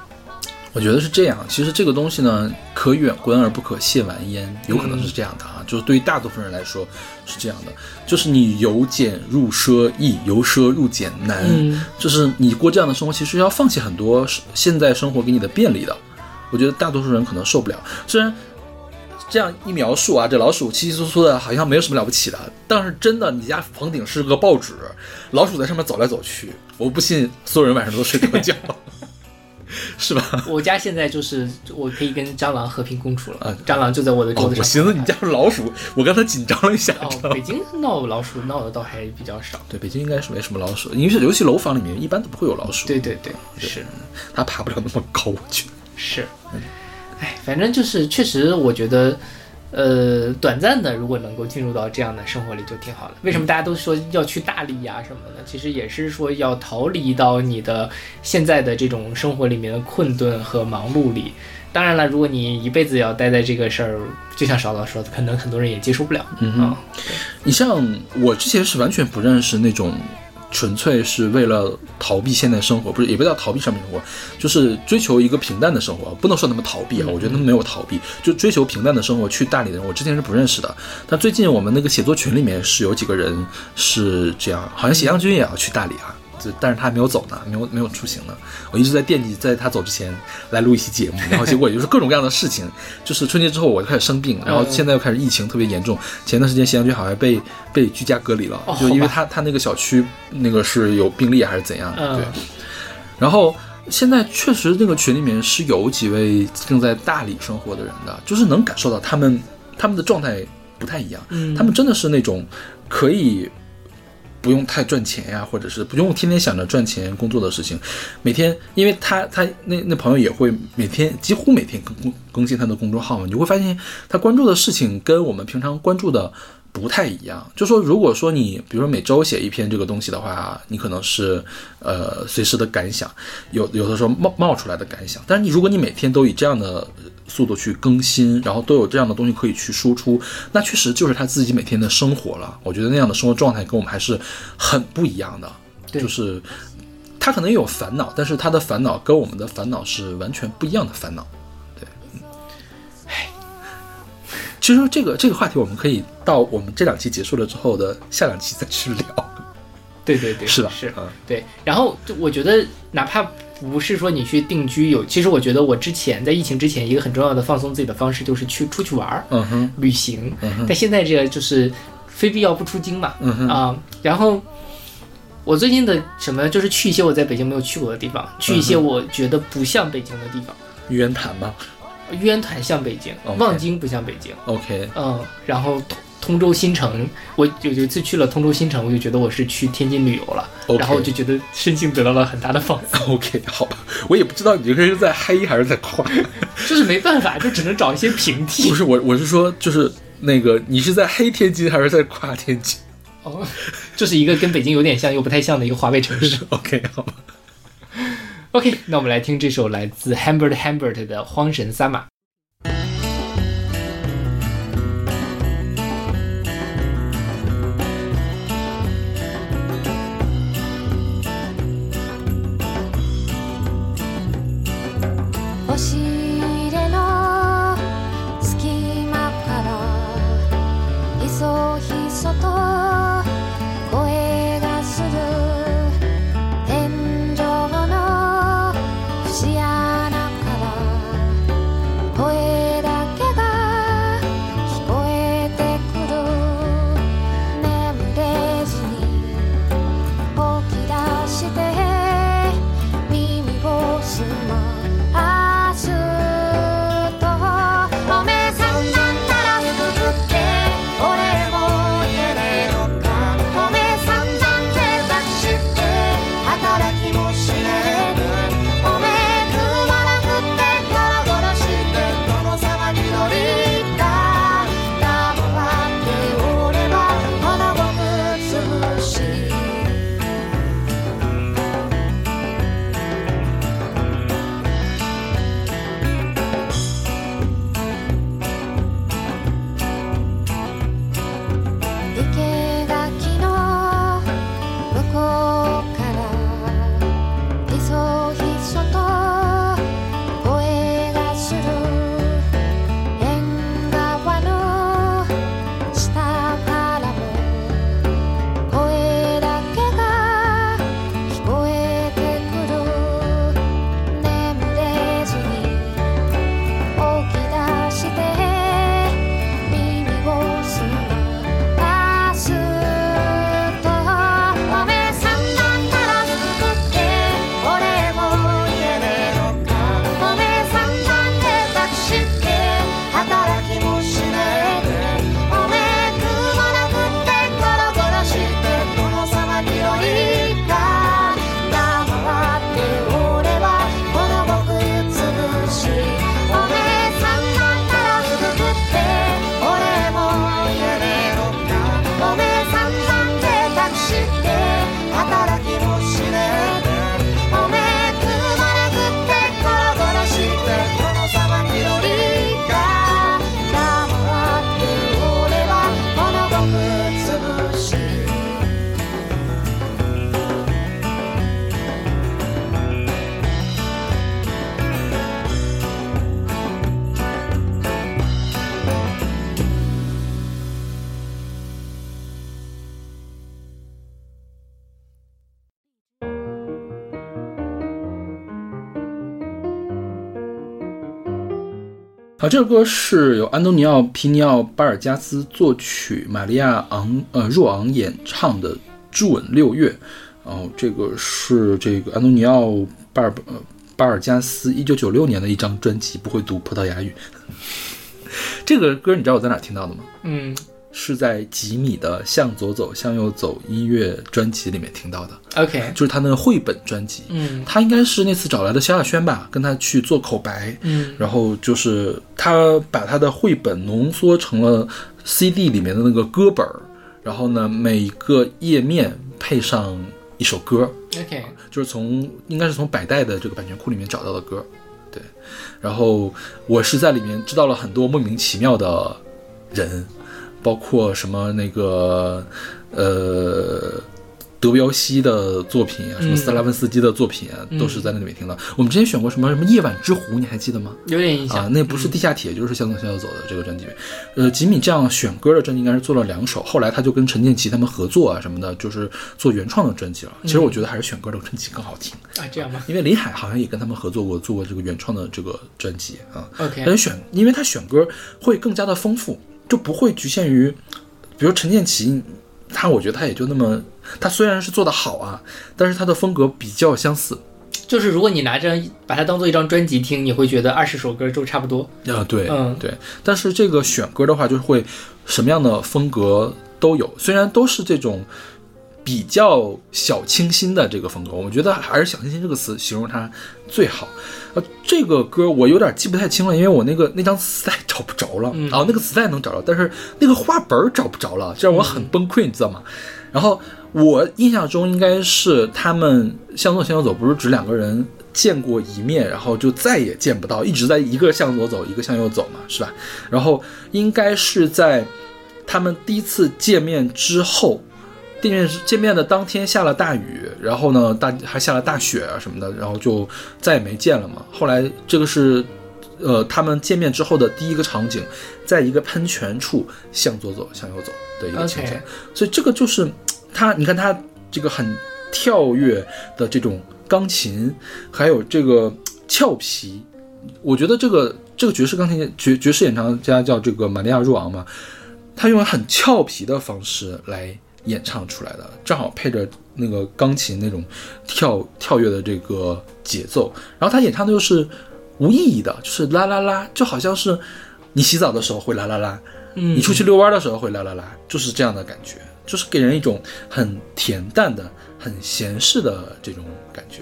我觉得是这样。其实这个东西呢，可远观而不可亵玩焉，有可能是这样的啊。就是对于大多数人来说是这样的，就是你由俭入奢易，由奢入俭难。嗯就是你过这样的生活，其实要放弃很多现在生活给你的便利的。我觉得大多数人可能受不了。虽然这样一描述啊，这老鼠稀稀疏疏的，好像没有什么了不起的，但是真的，你家房顶是个报纸，老鼠在上面走来走去，我不信所有人晚上都睡不着觉，(laughs) 是吧？我家现在就是我可以跟蟑螂和平共处了，啊蟑螂就在我的桌哦，子上。我寻思你家是老鼠，我刚才紧张了一下。北京闹老鼠闹的倒还比较少。对，北京应该是没什么老鼠，因为尤其楼房里面一般都不会有老鼠，对对对，是它爬不了那么高，我觉得。是，哎，反正就是确实，我觉得，呃，短暂的如果能够进入到这样的生活里就挺好的。为什么大家都说要去大理呀、什么的？其实也是说要逃离到你的现在的这种生活里面的困顿和忙碌里。当然了，如果你一辈子要待在这个事儿，就像少导说的，可能很多人也接受不了。嗯啊，你像我之前是完全不认识那种纯粹是为了逃避现代生活，不是也不叫逃避上面生活，就是追求一个平淡的生活，不能说他们逃避啊，我觉得他们没有逃避，就追求平淡的生活去大理的人，我之前是不认识的。但最近我们那个写作群里面是有几个人是这样，好像斜阳君也要去大理啊。就但是他还没有走呢，没有没有出行呢。我一直在惦记，在他走之前来录一期节目，然后结果也就是各种各样的事情。就是春节之后我就开始生病，然后现在又开始疫情特别严重。前段时间西阳君好像被被居家隔离了，哦就因为他他那个小区那个是有病例还是怎样对。然后现在确实那个群里面是有几位正在大理生活的人的，就是能感受到他们他们的状态不太一样，嗯他们真的是那种可以不用太赚钱呀，或者是不用天天想着赚钱工作的事情，每天，因为他他那那朋友也会每天几乎每天更更更新他的公众号嘛，你会发现他关注的事情跟我们平常关注的不太一样。就说如果说你比如说每周写一篇这个东西的话，你可能是呃随时的感想，有有的时候冒冒出来的感想，但是你如果你每天都以这样的速度去更新，然后都有这样的东西可以去输出，那确实就是他自己每天的生活了。我觉得那样的生活状态跟我们还是很不一样的，对就是他可能也有烦恼，但是他的烦恼跟我们的烦恼是完全不一样的烦恼。对，嗯唉，其实这个这个话题我们可以到我们这两期结束了之后的下两期再去聊。对对对，是的是嗯对。然后就我觉得，哪怕不是说你去定居有，其实我觉得我之前在疫情之前，一个很重要的放松自己的方式就是去出去玩儿、嗯哼，旅行。嗯哼，但现在这个就是非必要不出京嘛，嗯哼，啊，然后我最近的什么就是去一些我在北京没有去过的地方，去一些我觉得不像北京的地方。玉渊潭吗玉渊潭像北京望京不像北京。？OK，嗯，然后通通州新城，我有有一次去了通州新城，我就觉得我是去天津旅游了然后我就觉得身心得到了很大的放松，(laughs) OK，好吧，我也不知道你这个是在黑还是在夸。(laughs) 就是没办法，就只能找一些平替不。是我，我是说，就是那个你是在黑天津还是在夸天津哦，就是一个跟北京有点像又不太像的一个华北城市。(laughs) OK，好吧。OK，那我们来听这首来自 Hambert Hambert 的《荒神撒玛》。啊，这首歌是由安东尼奥·皮尼奥·巴尔加斯作曲，玛利亚昂呃若昂演唱的《祝吻六月》。哦，这个是这个安东尼奥·巴尔呃巴尔加斯一九九六年的一张专辑，不会读葡萄牙语。(laughs) 这个歌你知道我在哪听到的吗？嗯是在吉米的《向左走，向右走》音乐专辑里面听到的，，OK，就是他那个绘本专辑。嗯。他应该是那次找来的萧亚轩吧，跟他去做口白，嗯。然后就是他把他的绘本浓缩成了 CD 里面的那个歌本儿，然后呢，每一个页面配上一首歌，，OK，就是从应该是从百代的这个版权库里面找到的歌，对。然后我是在里面知道了很多莫名其妙的人，包括什么那个呃德彪西的作品啊，什么嗯斯拉文斯基的作品啊，都是在那里面听到。我们之前选过什么什么夜晚之湖，你还记得吗？有点印啊象，，那不是地下铁，就是向左向右走的这个专辑。呃，吉米这样选歌的专辑应该是做了两首，后来他就跟陈建奇他们合作啊什么的，就是做原创的专辑了。其实我觉得还是选歌的专辑更好听，啊，这样吗因为林海好像也跟他们合作过，做过这个原创的这个专辑啊。？OK，但是选，因为他选歌会更加的丰富，就不会局限于，比如陈建奇，他我觉得他也就那么，他虽然是做的好啊，但是他的风格比较相似。就是如果你拿着把它当做一张专辑听，你会觉得二十首歌就差不多。啊，对，嗯对，但是这个选歌的话，就是会什么样的风格都有，虽然都是这种比较小清新的这个风格，我觉得还是“小清新”这个词形容它最好。呃，这个歌我有点记不太清了，因为我那个那张磁带找不着了，嗯哦，那个磁带能找着，但是那个画本儿找不着了，这让我很崩溃，你知道吗？然后我印象中应该是他们向左向右走，不是指两个人见过一面，然后就再也见不到，一直在一个向左走，一个向右走嘛，是吧？然后应该是在他们第一次见面之后，见面见面的当天下了大雨，然后呢大还下了大雪啊什么的，然后就再也没见了嘛。后来这个是。呃，他们见面之后的第一个场景，在一个喷泉处向左走，向右走的一个情景所以这个就是他，你看他这个很跳跃的这种钢琴，还有这个俏皮，我觉得这个这个爵士钢琴爵爵士演唱家叫这个玛利亚若昂嘛，他用很俏皮的方式来演唱出来的，正好配着那个钢琴那种跳跳跃的这个节奏，然后他演唱的又是无意义的，就是啦啦啦，就好像是你洗澡的时候会啦啦啦，嗯你出去遛弯的时候会啦啦啦，就是这样的感觉，就是给人一种很恬淡的、很闲适的这种感觉。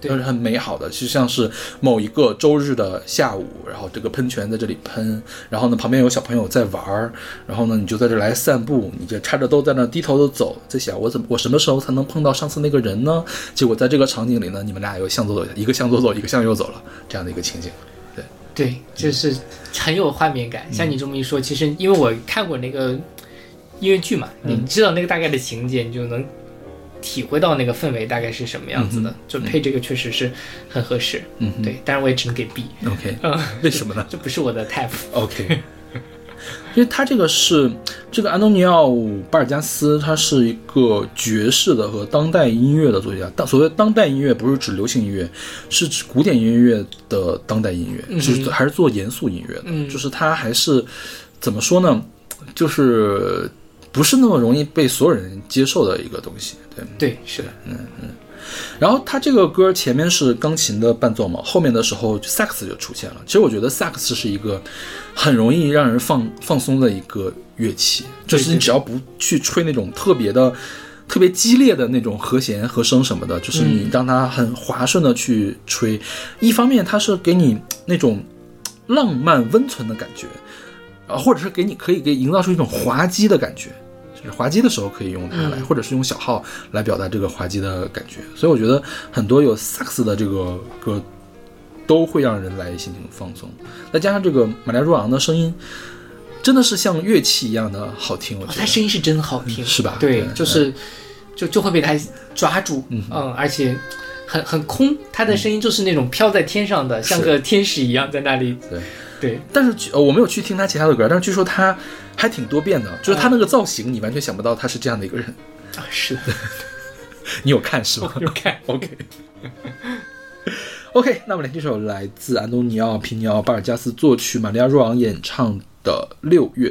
对就是很美好的，就像是某一个周日的下午，然后这个喷泉在这里喷，然后呢旁边有小朋友在玩儿，然后呢你就在这来散步，你就插着兜在那低头的走，在想我怎么我什么时候才能碰到上次那个人呢？结果在这个场景里呢，你们俩又向左走，一个向左走，一个向右走了，这样的一个情景。对对，就是很有画面感。像你这么一说，其实因为我看过那个音乐剧嘛，嗯你知道那个大概的情节，你就能体会到那个氛围大概是什么样子的。嗯就配这个确实是很合适。嗯对，当然我也只能给 B，，OK，嗯，(laughs) 为什么呢？这不是我的 type。OK，因为他这个是这个安东尼奥·巴尔加斯，他是一个爵士的和当代音乐的作曲家。当所谓当代音乐，不是指流行音乐，是指古典音乐的当代音乐，嗯是还是做严肃音乐的。嗯就是他还是怎么说呢？就是不是那么容易被所有人接受的一个东西。对，对，是的，嗯嗯然后他这个歌前面是钢琴的伴奏嘛，后面的时候萨克斯就出现了。其实我觉得萨克斯是一个很容易让人放放松的一个乐器，就是你只要不去吹那种特别的、特别激烈的那种和弦、和声什么的，就是你让它很滑顺的去吹，一方面它是给你那种浪漫温存的感觉，啊，或者是给你可以给营造出一种滑稽的感觉。就是滑稽的时候可以用它来，嗯或者是用小号来表达这个滑稽的感觉。所以我觉得很多有萨克斯的这个歌都会让人来心情放松，再加上这个玛丽亚·若昂的声音，真的是像乐器一样的好听。我哦觉得他声音是真好听，是吧对对，就是就就会被他抓住，嗯嗯，而且很很空，他的声音就是那种飘在天上的，像个天使一样在那里。对对，但是据呃我没有去听他其他的歌，但是据说他还挺多变的，就是他那个造型，你完全想不到他是这样的一个人。啊，是的，(laughs) 你有看是吧？(laughs) 有看。OK。(laughs) OK，那我们来这首来自安东尼奥·皮尼奥·巴尔加斯作曲、玛利亚·若昂演唱的《六月》。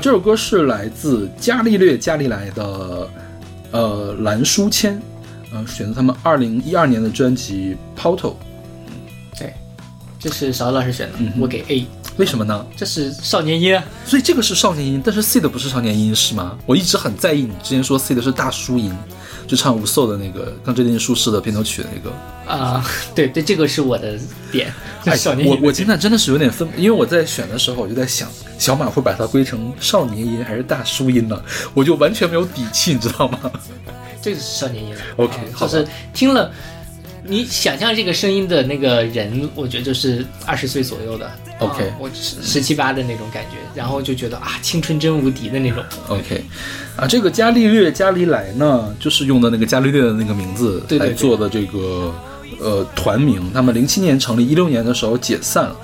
好，这首歌是来自伽利略·伽利莱的呃蓝书签，呃，选择他们二零一二年的专辑《Portal》。对，这是勺子老师选的，嗯我给 A。为什么呢？这是少年音啊，所以这个是少年音，但是 C 的不是少年音是吗？我一直很在意你之前说 C 的是大叔音，就唱无色的那个《钢之炼金术士》的片头曲的那个。啊、(laughs) 对对，这个是我的点，哎 (laughs) 少年音我我现在真的是有点分，因为我在选的时候我就在想，小马会把它归成少年音还是大叔音呢？我就完全没有底气，你知道吗？(laughs) 这个是少年音。OK，就是听了，你想象这个声音的那个人，我觉得就是二十岁左右的。OK 啊我十十七八的那种感觉，然后就觉得啊，青春真无敌的那种。OK，啊，这个伽利略伽利莱呢，就是用的那个伽利略的那个名字来做的这个呃团名。他们零七年成立，一六年的时候解散了。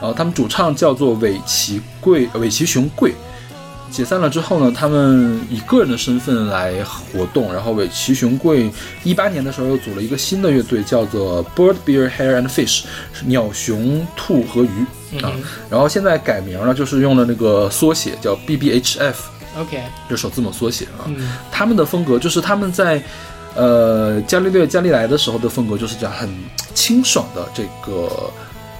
然后他们主唱叫做尾崎贵，呃尾崎雄贵。解散了之后呢，他们以个人的身份来活动。然后尾崎雄贵一八年的时候又组了一个新的乐队，叫做 Bird Bear, Hare and Fish，是鸟熊兔和鱼啊。然后现在改名了，就是用了那个缩写叫 BBHF。OK，这首字母缩写啊。嗯他们的风格就是他们在呃伽利略伽利莱的时候的风格就是这样很清爽的这个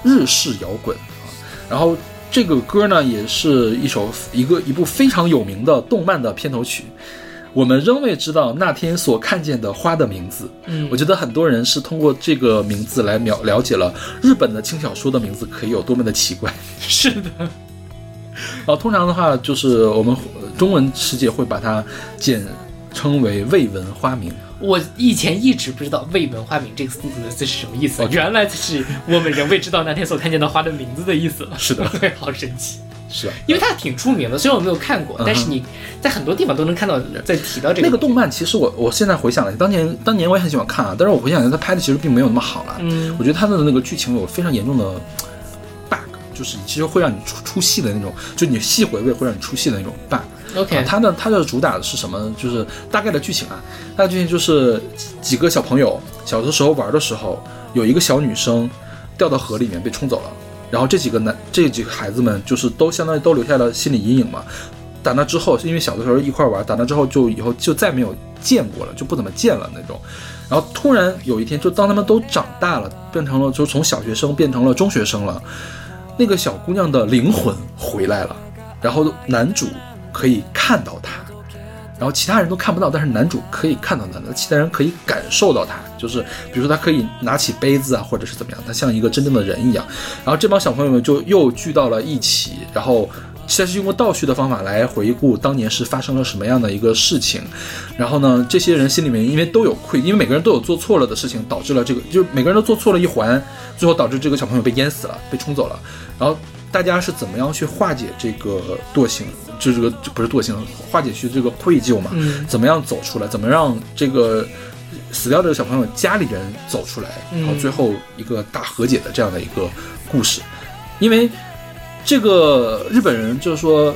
日式摇滚啊。然后这个歌呢也是一首一个一部非常有名的动漫的片头曲。我们仍未知道那天所看见的花的名字。嗯我觉得很多人是通过这个名字来了了解了日本的轻小说的名字可以有多么的奇怪。(laughs) 是的，然后通常的话，就是我们呃中文世界会把它简称为未闻花名。我以前一直不知道“未闻花名”这个四个字是什么意思原来是我们仍未知道那天所看见的花的名字的意思了。是的 (laughs) 对，好神奇。是啊，因为它挺出名的，虽然我没有看过，但是你在很多地方都能看到在提到这个那个动漫，其实我我现在回想了，当年当年我也很喜欢看啊，但是我回想一下，它拍的其实并没有那么好了。嗯我觉得它的那个剧情有非常严重的 bug，就是其实会让你出出戏的那种，就你细回味会让你出戏的那种 bug。OK，、它呢它的主打的是什么？就是大概的剧情啊，大概剧情就是几几个小朋友小的时候玩的时候，有一个小女生掉到河里面被冲走了，然后这几个男这几个孩子们就是都相当于都留下了心理阴影嘛。打那之后，因为小的时候一块玩，打那之后就以后就再没有见过了，就不怎么见了那种。然后突然有一天，就当他们都长大了，变成了就从小学生变成了中学生了，那个小姑娘的灵魂回来了，然后男主可以看到他，然后其他人都看不到，但是男主可以看到她，其他人可以感受到他，就是比如说他可以拿起杯子啊，或者是怎么样，他像一个真正的人一样。然后这帮小朋友们就又聚到了一起，然后。这是用过倒叙的方法来回顾当年是发生了什么样的一个事情，然后呢，这些人心里面因为都有愧，因为每个人都有做错了的事情，导致了这个，就是每个人都做错了一环，最后导致这个小朋友被淹死了，被冲走了。然后大家是怎么样去化解这个惰性，就这个不是惰性，化解去这个愧疚嘛？嗯怎么样走出来？怎么让这个死掉这个小朋友家里人走出来？嗯然后最后一个大和解的这样的一个故事，因为这个日本人就是说，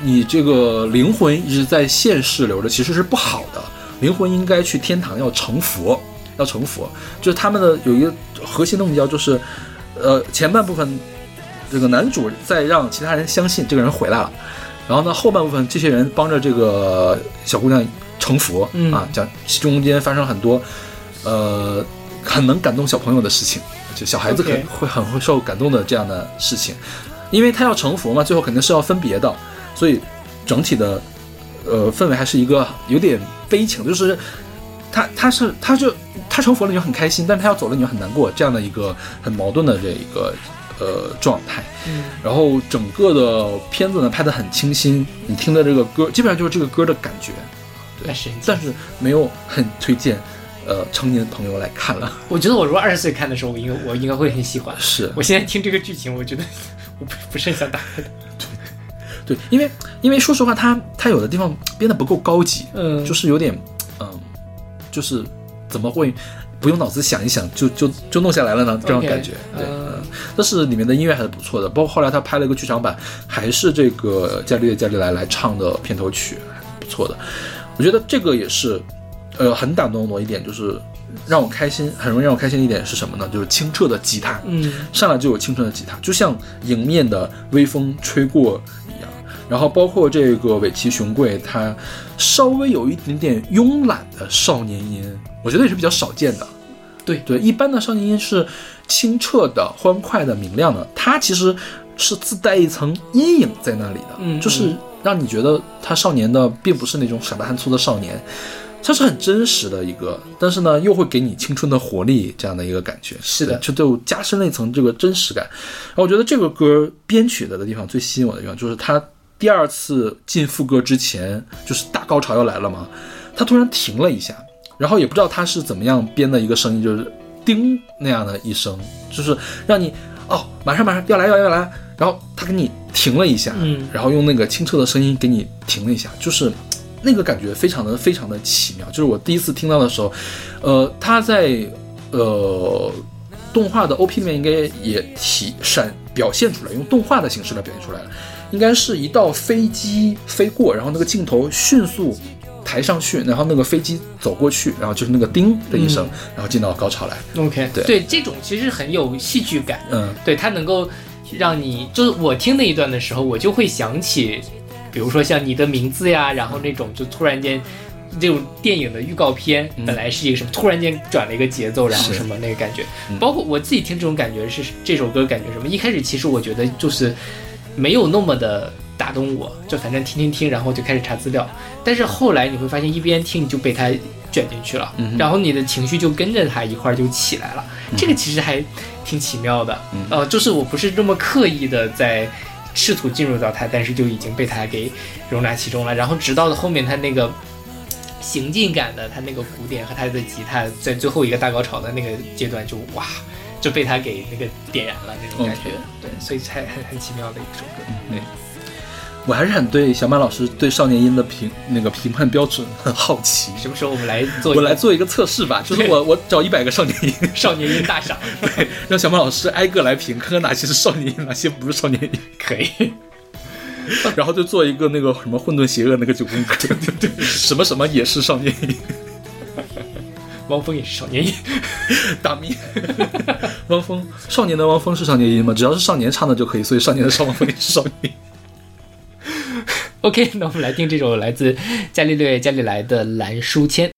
你这个灵魂一直在现世留着，其实是不好的。灵魂应该去天堂，要成佛，要成佛。就是他们的有一个核心的目标，就是，呃，前半部分这个男主在让其他人相信这个人回来了，然后呢，后半部分这些人帮着这个小姑娘成佛、嗯。啊，讲中间发生了很多，呃，很能感动小朋友的事情，就小孩子可 OK 会很会受感动的这样的事情，因为他要成佛嘛，最后肯定是要分别的，所以整体的呃氛围还是一个有点悲情，就是他他是他就他成佛了你就很开心，但是他要走了你就很难过，这样的一个很矛盾的这一个呃状态。嗯然后整个的片子呢拍得很清新，你听的这个歌基本上就是这个歌的感觉，对，是。但是没有很推荐呃成年朋友来看了。(laughs) 我觉得我如果二十岁看的时候，我应该我应该会很喜欢。是我现在听这个剧情，我觉得 (laughs) 我不不是很想打开的。对，因为因为说实话，它它有的地方编得不够高级，嗯就是有点嗯，就是怎么会不用脑子想一想就就就弄下来了呢？这种感觉。对，但是里面的音乐还是不错的，包括后来他拍了一个剧场版，还是这个伽利略伽利莱来唱的片头曲，还是不错的。我觉得这个也是，呃，很打动我一点，就是让我开心，很容易让我开心的一点是什么呢？就是清澈的吉他，嗯上来就有清澈的吉他，就像迎面的微风吹过一样。然后包括这个尾崎雄贵，他稍微有一点点慵懒的少年音，我觉得也是比较少见的。对对，一般的少年音是清澈的、欢快的、明亮的，它其实是自带一层阴影在那里的，嗯就是让你觉得他少年的并不是那种傻大憨粗的少年，它是很真实的一个，但是呢，又会给你青春的活力这样的一个感觉。是的对就就加深了一层这个真实感。然后我觉得这个歌编曲的的地方最吸引我的地方，就是他第二次进副歌之前，就是大高潮要来了嘛，他突然停了一下，然后也不知道他是怎么样编的一个声音，就是叮那样的一声，就是让你哦，马上马上要来要来要来，然后他给你停了一下，嗯然后用那个清澈的声音给你停了一下，就是那个感觉非常的非常的奇妙。就是我第一次听到的时候，呃，他在呃动画的 OP 里面应该也体闪表现出来，用动画的形式来表现出来了，应该是一道飞机飞过，然后那个镜头迅速。抬上去，然后那个飞机走过去，然后就是那个叮的一声，然后进到高潮来。OK，对这种其实很有戏剧感，嗯，对它能够让你，就是我听那一段的时候，我就会想起，比如说像你的名字呀，然后那种就突然间。这种电影的预告片本来是一个什么，突然间转了一个节奏，然后什么那个感觉，嗯包括我自己听这种感觉是这首歌感觉什么？一开始其实我觉得就是没有那么的打动我，就反正听听听，然后就开始查资料。但是后来你会发现，一边听你就被他卷进去了，嗯然后你的情绪就跟着他一块儿就起来了。这个其实还挺奇妙的，嗯呃，就是我不是这么刻意的在试图进入到他，但是就已经被他给容纳其中了。然后直到后面他那个。行进感的，他那个鼓点和他的吉他在最后一个大高潮的那个阶段就哇，就被他给那个点燃了那种感觉对，所以才很很奇妙的一首歌。对，我还是很对小马老师对少年音的评那个评判标准很好奇。什么时候我们来做我来做一个测试吧，(laughs) 就是我我找一百个少年音，少年音大赏？对，(laughs) 让小马老师挨个来评，看看哪些是少年音，哪些不是少年音，可以。然后就做一个那个什么混沌邪恶那个九宫格，对对对，什么什么也是少年音，汪峰也是少年音，(laughs) 大咪，汪峰，少年的汪峰是少年音吗？只要是少年唱的就可以，所以少年的少汪峰也是少年音。OK，那我们来听这首来自伽利略伽利来的《蓝书签》。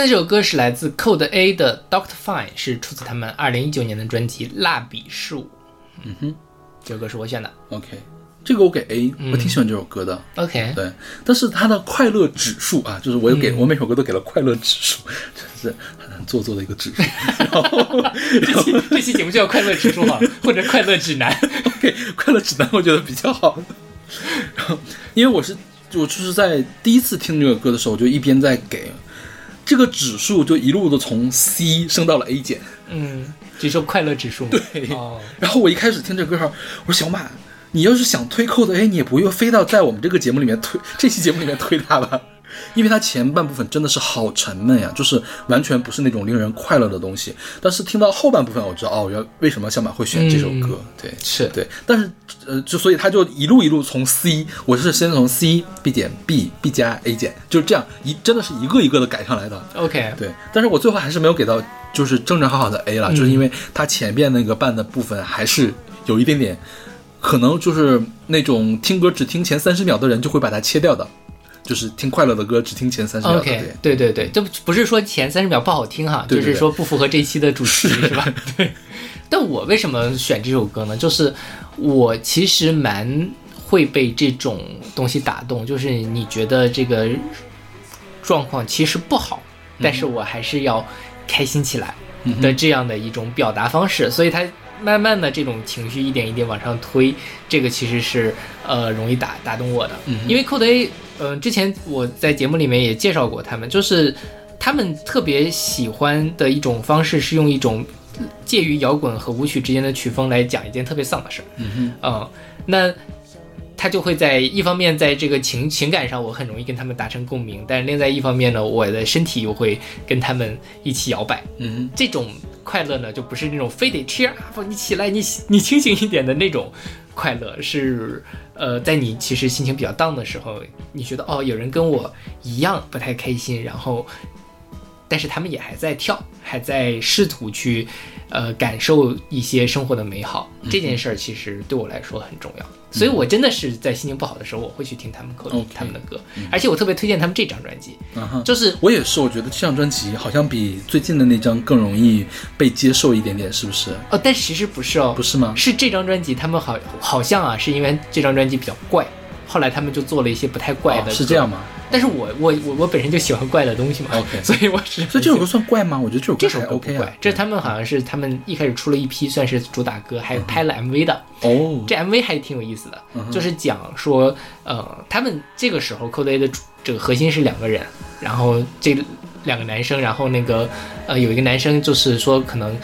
现在这首歌是来自 Code A 的 Doctor Fine，是出自他们二零一九年的专辑《蜡笔树》。嗯哼这首歌是我选的。，OK，这个我给 A，我挺喜欢这首歌的。OK，对，但是它的快乐指数啊，就是我有给、我每首歌都给了快乐指数，真是很做作的一个指数。(laughs) 然后这期这期节目就叫快乐指数好了，(laughs) 或者快乐指南。OK，快乐指南我觉得比较好。然后，因为我是我就是在第一次听这个歌的时候，我就一边在给这个指数，就一路的从 C 升到了 A 减。嗯，这首快乐指数。对哦，然后我一开始听这歌哈，我说小马，你要是想推扣的 A，你也不用非到在我们这个节目里面推这期节目里面推它吧。因为它前半部分真的是好沉闷呀，就是完全不是那种令人快乐的东西。但是听到后半部分，我知道哦，原为什么小马会选这首歌。对，是。对，但是呃，就所以他就一路一路从 C，我是先从 C B 减 B B 加 A 减，就是这样一真的是一个一个的改上来的。OK，对，但是我最后还是没有给到就是正正好好的 A 了，就是因为它前边那个半的部分还是有一点点，可能就是那种听歌只听前三十秒的人就会把它切掉的，就是听快乐的歌只听前三十秒。OK，对对对，这不不是说前三十秒不好听哈，对对对就是说不符合这一期的主题是吧？(laughs) 对。但我为什么选这首歌呢？就是我其实蛮会被这种东西打动，就是你觉得这个状况其实不好，但是我还是要开心起来的这样的一种表达方式，所以它慢慢的这种情绪一点一点往上推，这个其实是呃容易打打动我的，因为 Code A，嗯、之前我在节目里面也介绍过他们，就是他们特别喜欢的一种方式是用一种介于摇滚和舞曲之间的曲风来讲一件特别丧的事儿，嗯嗯，那他就会在一方面在这个情情感上，我很容易跟他们达成共鸣，但是另在一方面呢，我的身体又会跟他们一起摇摆。嗯这种快乐呢，就不是那种非得 cheer up 你起来，你 (laughs) 你清醒一点的那种快乐，是呃，在你其实心情比较 down 的时候，你觉得哦，有人跟我一样不太开心，然后但是他们也还在跳，还在试图去呃感受一些生活的美好。这件事儿其实对我来说很重要，所以我真的是在心情不好的时候，我会去听他们歌 OK 他们的歌，而且我特别推荐他们这张专辑，就是我也是，我觉得这张专辑好像比最近的那张更容易被接受一点点，是不是？哦，但其实不是哦，不是吗？是这张专辑，他们好好像啊，是因为这张专辑比较怪，后来他们就做了一些不太怪的、哦是这样？吗？但是我我我我本身就喜欢怪的东西嘛 OK (laughs) 所以我是所以这首歌算怪吗？我觉得这首歌这首还歌不 OK 怪，啊。这他们好像是他们一开始出了一批算是主打歌，还拍了 MV 的。哦，这 MV 还挺有意思的，嗯就是讲说，呃，他们这个时候 Coldplay 的主这个核心是两个人，然后这两个男生，然后那个呃有一个男生就是说可能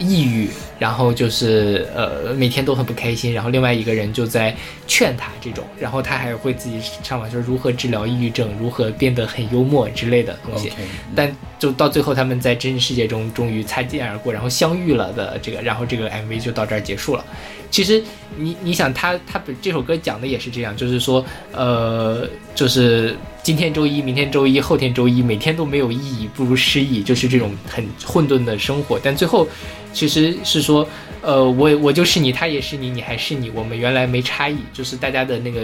抑郁，然后就是呃每天都很不开心，然后另外一个人就在劝他这种，然后他还会自己上网说如何治疗抑郁症，如何变得很幽默之类的东西。但就到最后，他们在真实世界中终于擦肩而过，然后相遇了的这个，然后这个 MV 就到这儿结束了。其实你你想他他这首歌讲的也是这样，就是说呃，就是今天周一，明天周一，后天周一，每天都没有意义，不如失忆，就是这种很混沌的生活。但最后其实是说，呃，我我就是你，他也是你，你还是你，我们原来没差异，就是大家的那个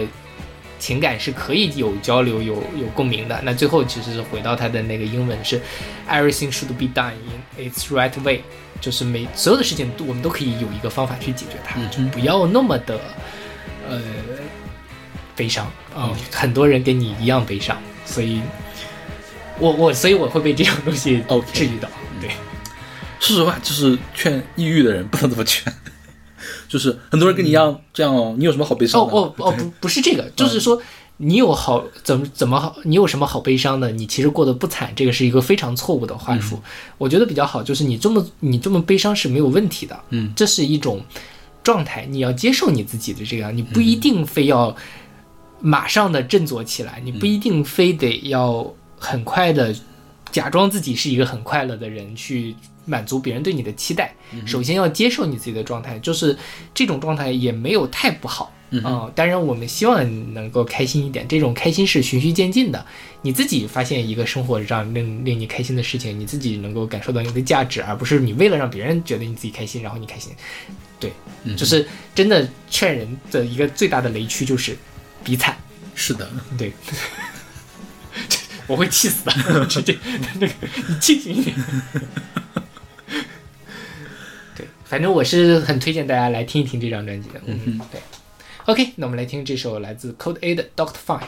情感是可以有交流、有有共鸣的。那最后其实是回到他的那个英文是 “Everything should be done in its right way”，就是每所有的事情都我们都可以有一个方法去解决它，嗯就不要那么的呃悲伤啊、很多人跟你一样悲伤，所以我我所以我会被这种东西 OK 治愈到。对，说实话，就是劝抑郁的人不能这么劝，就是很多人跟你一样这样哦，你有什么好悲伤的？哦哦哦，不不是这个，就是说你有好怎么怎么好，你有什么好悲伤的？你其实过得不惨，这个是一个非常错误的话术。我觉得比较好，就是你这么你这么悲伤是没有问题的，嗯这是一种状态，你要接受你自己的这样，你不一定非要马上的振作起来，你不一定非得要很快的假装自己是一个很快乐的人去满足别人对你的期待。首先要接受你自己的状态，就是这种状态也没有太不好。嗯当然我们希望能够开心一点，这种开心是循序渐进的。你自己发现一个生活上令令你开心的事情，你自己能够感受到你的价值，而不是你为了让别人觉得你自己开心，然后你开心。对，嗯就是真的劝人的一个最大的雷区就是比惨。是的，对，(laughs) 我会气死的，直接那个你清醒一点。对，反正我是很推荐大家来听一听这张专辑的。嗯嗯对。OK，那我们来听这首来自 Code A 的《Doctor Fine》。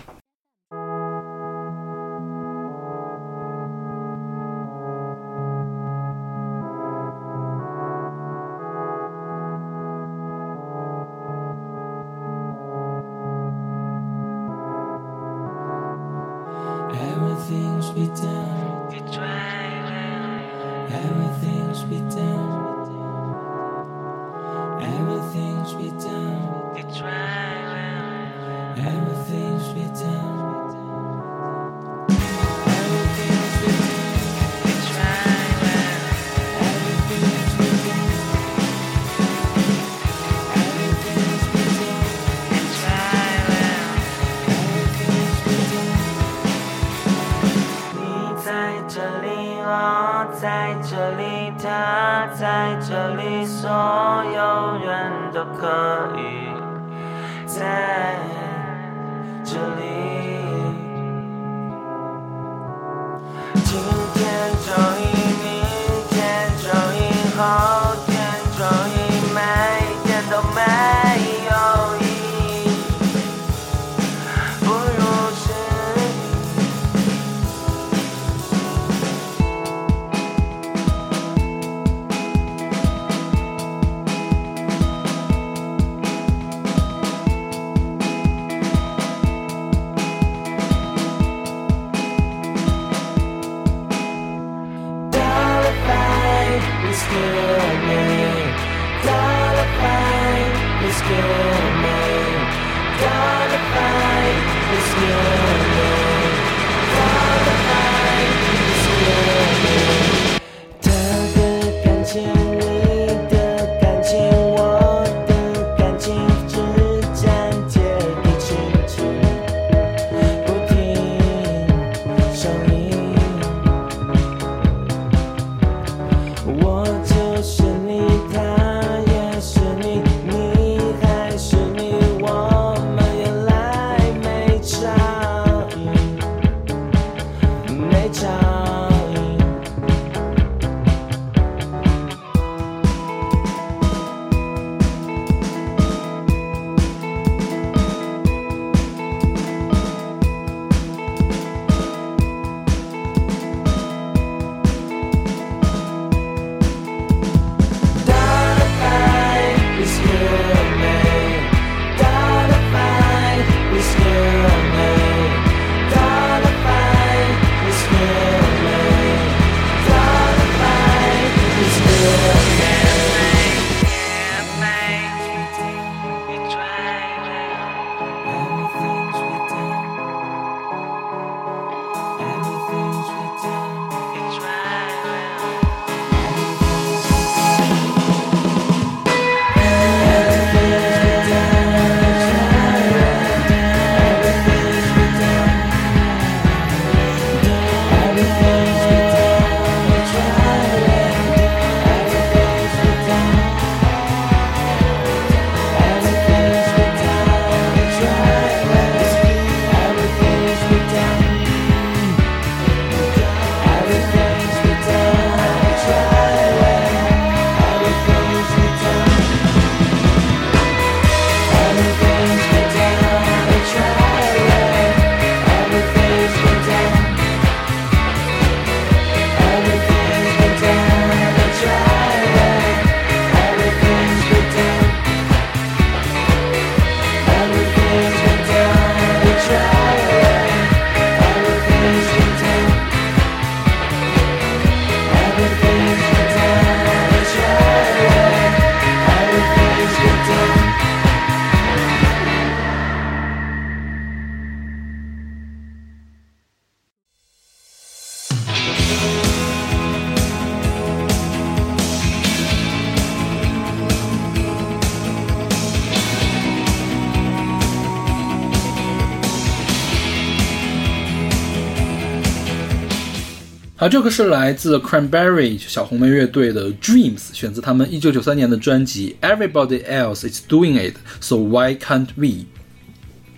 好，这个是来自 Cranberry 小红莓乐队的 Dreams，选自他们一九九三年的专辑 Everybody Else Is Doing It, So Why Can't We？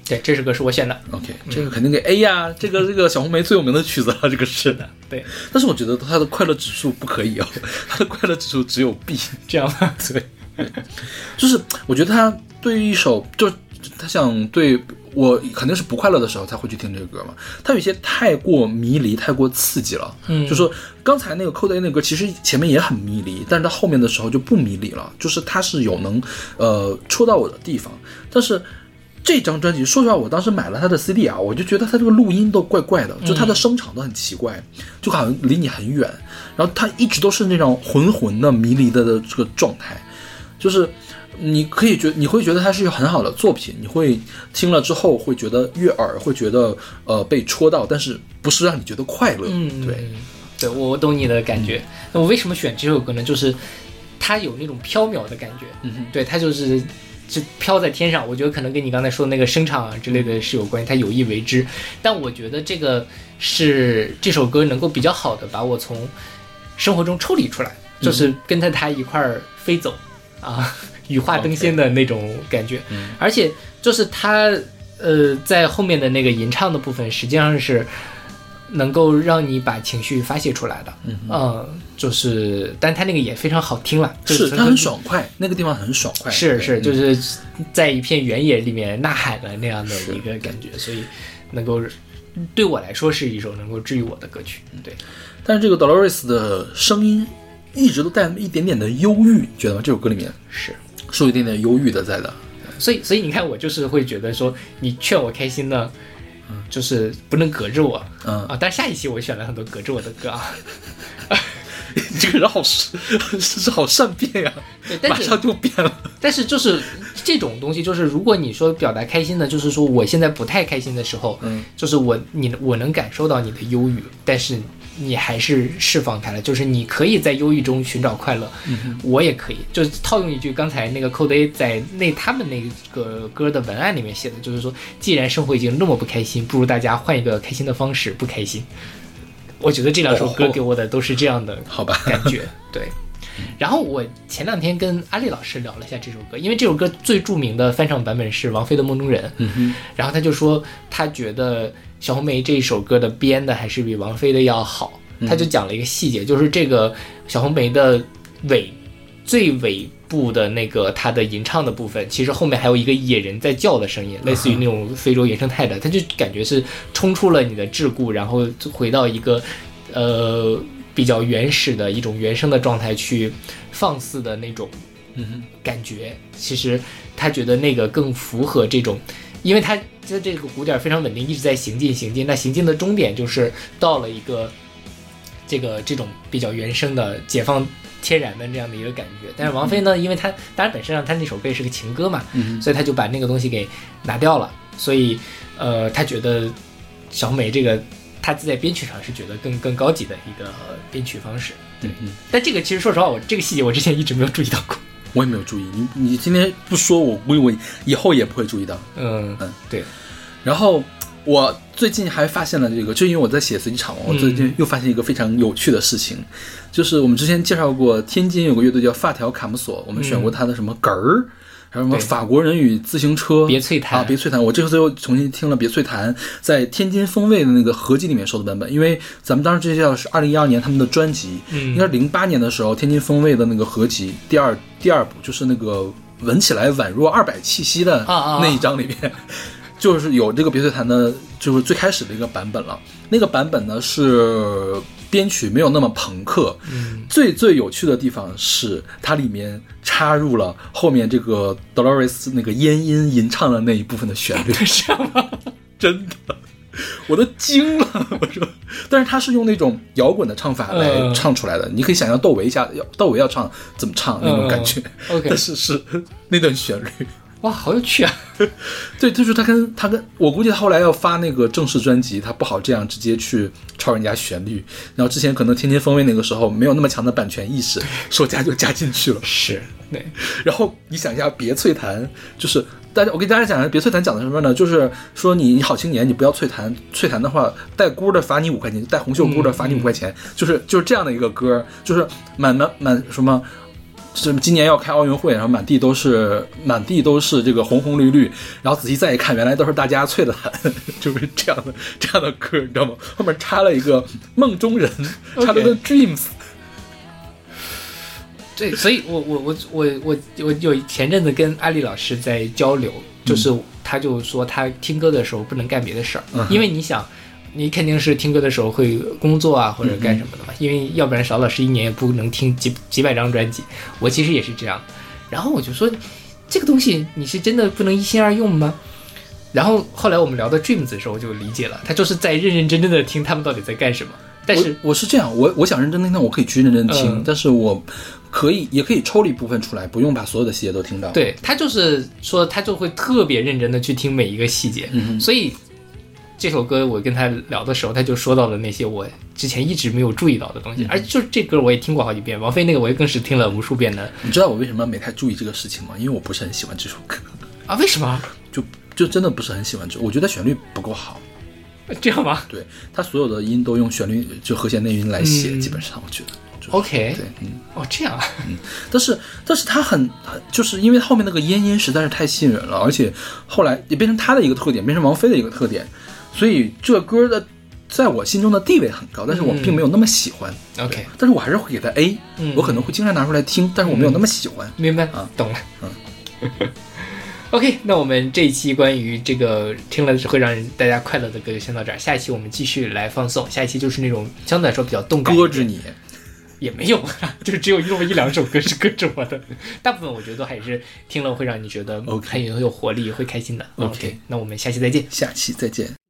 对，这首歌是我选的。OK，这个肯定给 A 呀、这个这个小红莓最有名的曲子了，(laughs) 这个是的。对，但是我觉得它的快乐指数不可以哦，(laughs) 它的快乐指数只有 B。这样吗？对，就是我觉得他对于一首，就是他想对我肯定是不快乐的时候才会去听这个歌嘛。它有些太过迷离，太过刺激了。嗯就说刚才那个 Code A 那个歌，其实前面也很迷离，但是到后面的时候就不迷离了，就是它是有能呃戳到我的地方，但是。这张专辑，说实话，我当时买了他的 CD 啊，我就觉得他这个录音都怪怪的，就他的声场都很奇怪，就好像离你很远，然后他一直都是那种浑浑的、迷离的的这个状态，就是你可以觉你会觉得它是一个很好的作品，你会听了之后会觉得悦耳，会觉得呃被戳到，但是不是让你觉得快乐？嗯，对，对，我我懂你的感觉。那我为什么选这首歌呢？就是它有那种飘渺的感觉，嗯哼对，它就是就飘在天上。我觉得可能跟你刚才说的那个声场啊之类的是有关系，它有意为之。但我觉得这个是这首歌能够比较好的把我从生活中抽离出来，就是跟着它一块儿飞走啊，羽化登仙的那种感觉。而且就是他呃在后面的那个吟唱的部分，实际上是。能够让你把情绪发泄出来的，嗯就是，但他那个也非常好听了，就是他很爽快，那个地方很爽快，是是，就嗯是在一片原野里面呐喊的那样的一个感觉，所以能够对我来说是一首能够治愈我的歌曲。对，但是这个 Dolores 的声音一直都带那么一点点的忧郁，觉得吗？这首歌里面是，是有一点点忧郁的在的。所以所以你看，我就是会觉得说，你劝我开心呢，就是不能隔着我，嗯啊，但下一期我选了很多隔着我的歌啊，你 (laughs) 这个人好是是好善变呀、对，但是马上就变了。但是就是这种东西，就是如果你说表达开心的，就是说我现在不太开心的时候，嗯，就是我你我能感受到你的忧郁，但是你还是释放开了，就是你可以在忧郁中寻找快乐，我也可以。就是套用一句刚才那个 Code A 在那他们那个歌的文案里面写的，就是说，既然生活已经那么不开心，不如大家换一个开心的方式不开心。我觉得这两首歌哦给我的都是这样的好吧感觉，(laughs) 对。然后我前两天跟阿丽老师聊了一下这首歌，因为这首歌最著名的翻唱版本是王菲的《梦中人》，嗯，然后他就说他觉得小红梅这一首歌的编的还是比王菲的要好，他就讲了一个细节，就是这个小红梅的尾最尾部的那个她的吟唱的部分，其实后面还有一个野人在叫的声音，类似于那种非洲原生态的，他就感觉是冲出了你的桎梏，然后回到一个呃比较原始的一种原生的状态去放肆的那种嗯感觉。其实他觉得那个更符合这种，因为他在这个鼓点非常稳定，一直在行进行进，那行进的终点就是到了一个这个这种比较原生的解放。天然的这样的一个感觉，但是王菲呢，因为她当然本身上她那首歌也是个情歌嘛，所以她就把那个东西给拿掉了，所以呃，她觉得小美这个她在编曲上是觉得更更高级的一个编曲方式。对，嗯但这个其实说实话，我这个细节我之前一直没有注意到过。我也没有注意，你你今天不说，我估计我以后也不会注意到。嗯嗯，对，然后我最近还发现了这个，就因为我在写随机场嘛，我最近又发现一个非常有趣的事情，就是我们之前介绍过，天津有个乐队叫发条卡姆索，我们选过他的什么梗儿。还有什么法国人与自行车、别翠檀啊，别翠檀。我这次又重新听了别翠檀在天津风味的那个合集里面收的版本，因为咱们当时这叫是二零一二年他们的专辑，嗯应该是零八年的时候天津风味的那个合集第二第二部就是那个闻起来宛若二百气息的那一张里面，就是有这个别翠檀的，就是最开始的一个版本了。那个版本呢是编曲没有那么朋克，嗯，最最有趣的地方是它里面插入了后面这个 Dolores 那个烟音吟唱的那一部分的旋律，是吗？(laughs) 真的。我都惊了，我说，但是他是用那种摇滚的唱法来嗯唱出来的，你可以想象窦唯一下，要窦唯要唱怎么唱那种感觉，(laughs) 但是是那段旋律，哇，好有趣啊！(laughs) 对，就是他跟他跟我估计他后来要发那个正式专辑，他不好这样直接去抄人家旋律。然后之前可能天天风味那个时候没有那么强的版权意识，说加就 (laughs) 加进去了。是，对，然后你想一下，别翠檀就是大家，我给大家讲一下，别翠檀讲的什么呢？就是说你你好青年，你不要翠檀，翠檀的话带箍的罚你五块钱，带红袖箍的罚你五块钱，就是就是这样的一个歌，就是满满满什么。什么？今年要开奥运会，然后满地都是满地都是这个红红绿绿，然后仔细再一看，原来都是大家脆的很，(laughs) 就是这样的这样的歌，你知道吗？后面插了一个梦中人，插了个 dreams，对，所以我我我我我我有前阵子跟阿丽老师在交流，就是他就说他听歌的时候不能干别的事儿，因为你想，你肯定是听歌的时候会工作啊或者干什么的嘛，因为要不然少老师一年也不能听几几百张专辑。我其实也是这样，然后我就说这个东西你是真的不能一心二用吗？然后后来我们聊到 Dreams 的时候，我就理解了，他就是在认认真真的听他们到底在干什么。但是我我是这样，我我想认真听，我可以去认真听，嗯但是我可以也可以抽离部分出来，不用把所有的细节都听到。，对他就是说，他就会特别认真的去听每一个细节，嗯所以这首歌我跟他聊的时候，他就说到了那些我之前一直没有注意到的嗯东西，而就是这歌我也听过好几遍，王菲那个我也更是听了无数遍的你知道我为什么没太注意这个事情吗？因为我不是很喜欢这首歌，啊，为什么就就真的不是很喜欢这，我觉得旋律不够好。这样吗对，他所有的音都用旋律就和弦内音来写，嗯基本上我觉得。就？OK，对，嗯，哦，这样啊，但是但是他很很就是因为后面那个咽音实在是太吸引人了，而且后来也变成他的一个特点，变成王菲的一个特点，所以这个歌的在我心中的地位很高，但是我并没有那么喜欢。OK 对但是我还是会给它 A，、嗯我可能会经常拿出来听，但是我没有那么喜欢。明白啊懂了。嗯 (laughs) OK，那我们这一期关于这个听了会让人大家快乐的歌就先到这儿，下一期我们继续来放送，下一期就是那种相对来说比较动感一点搁置你，也没有，(laughs) 就只有那么一两首歌是跟着我的，大部分我觉得都还是听了会让你觉得 OK 很有很有活力，会开心的。OK 那我们下期再见。下期再见。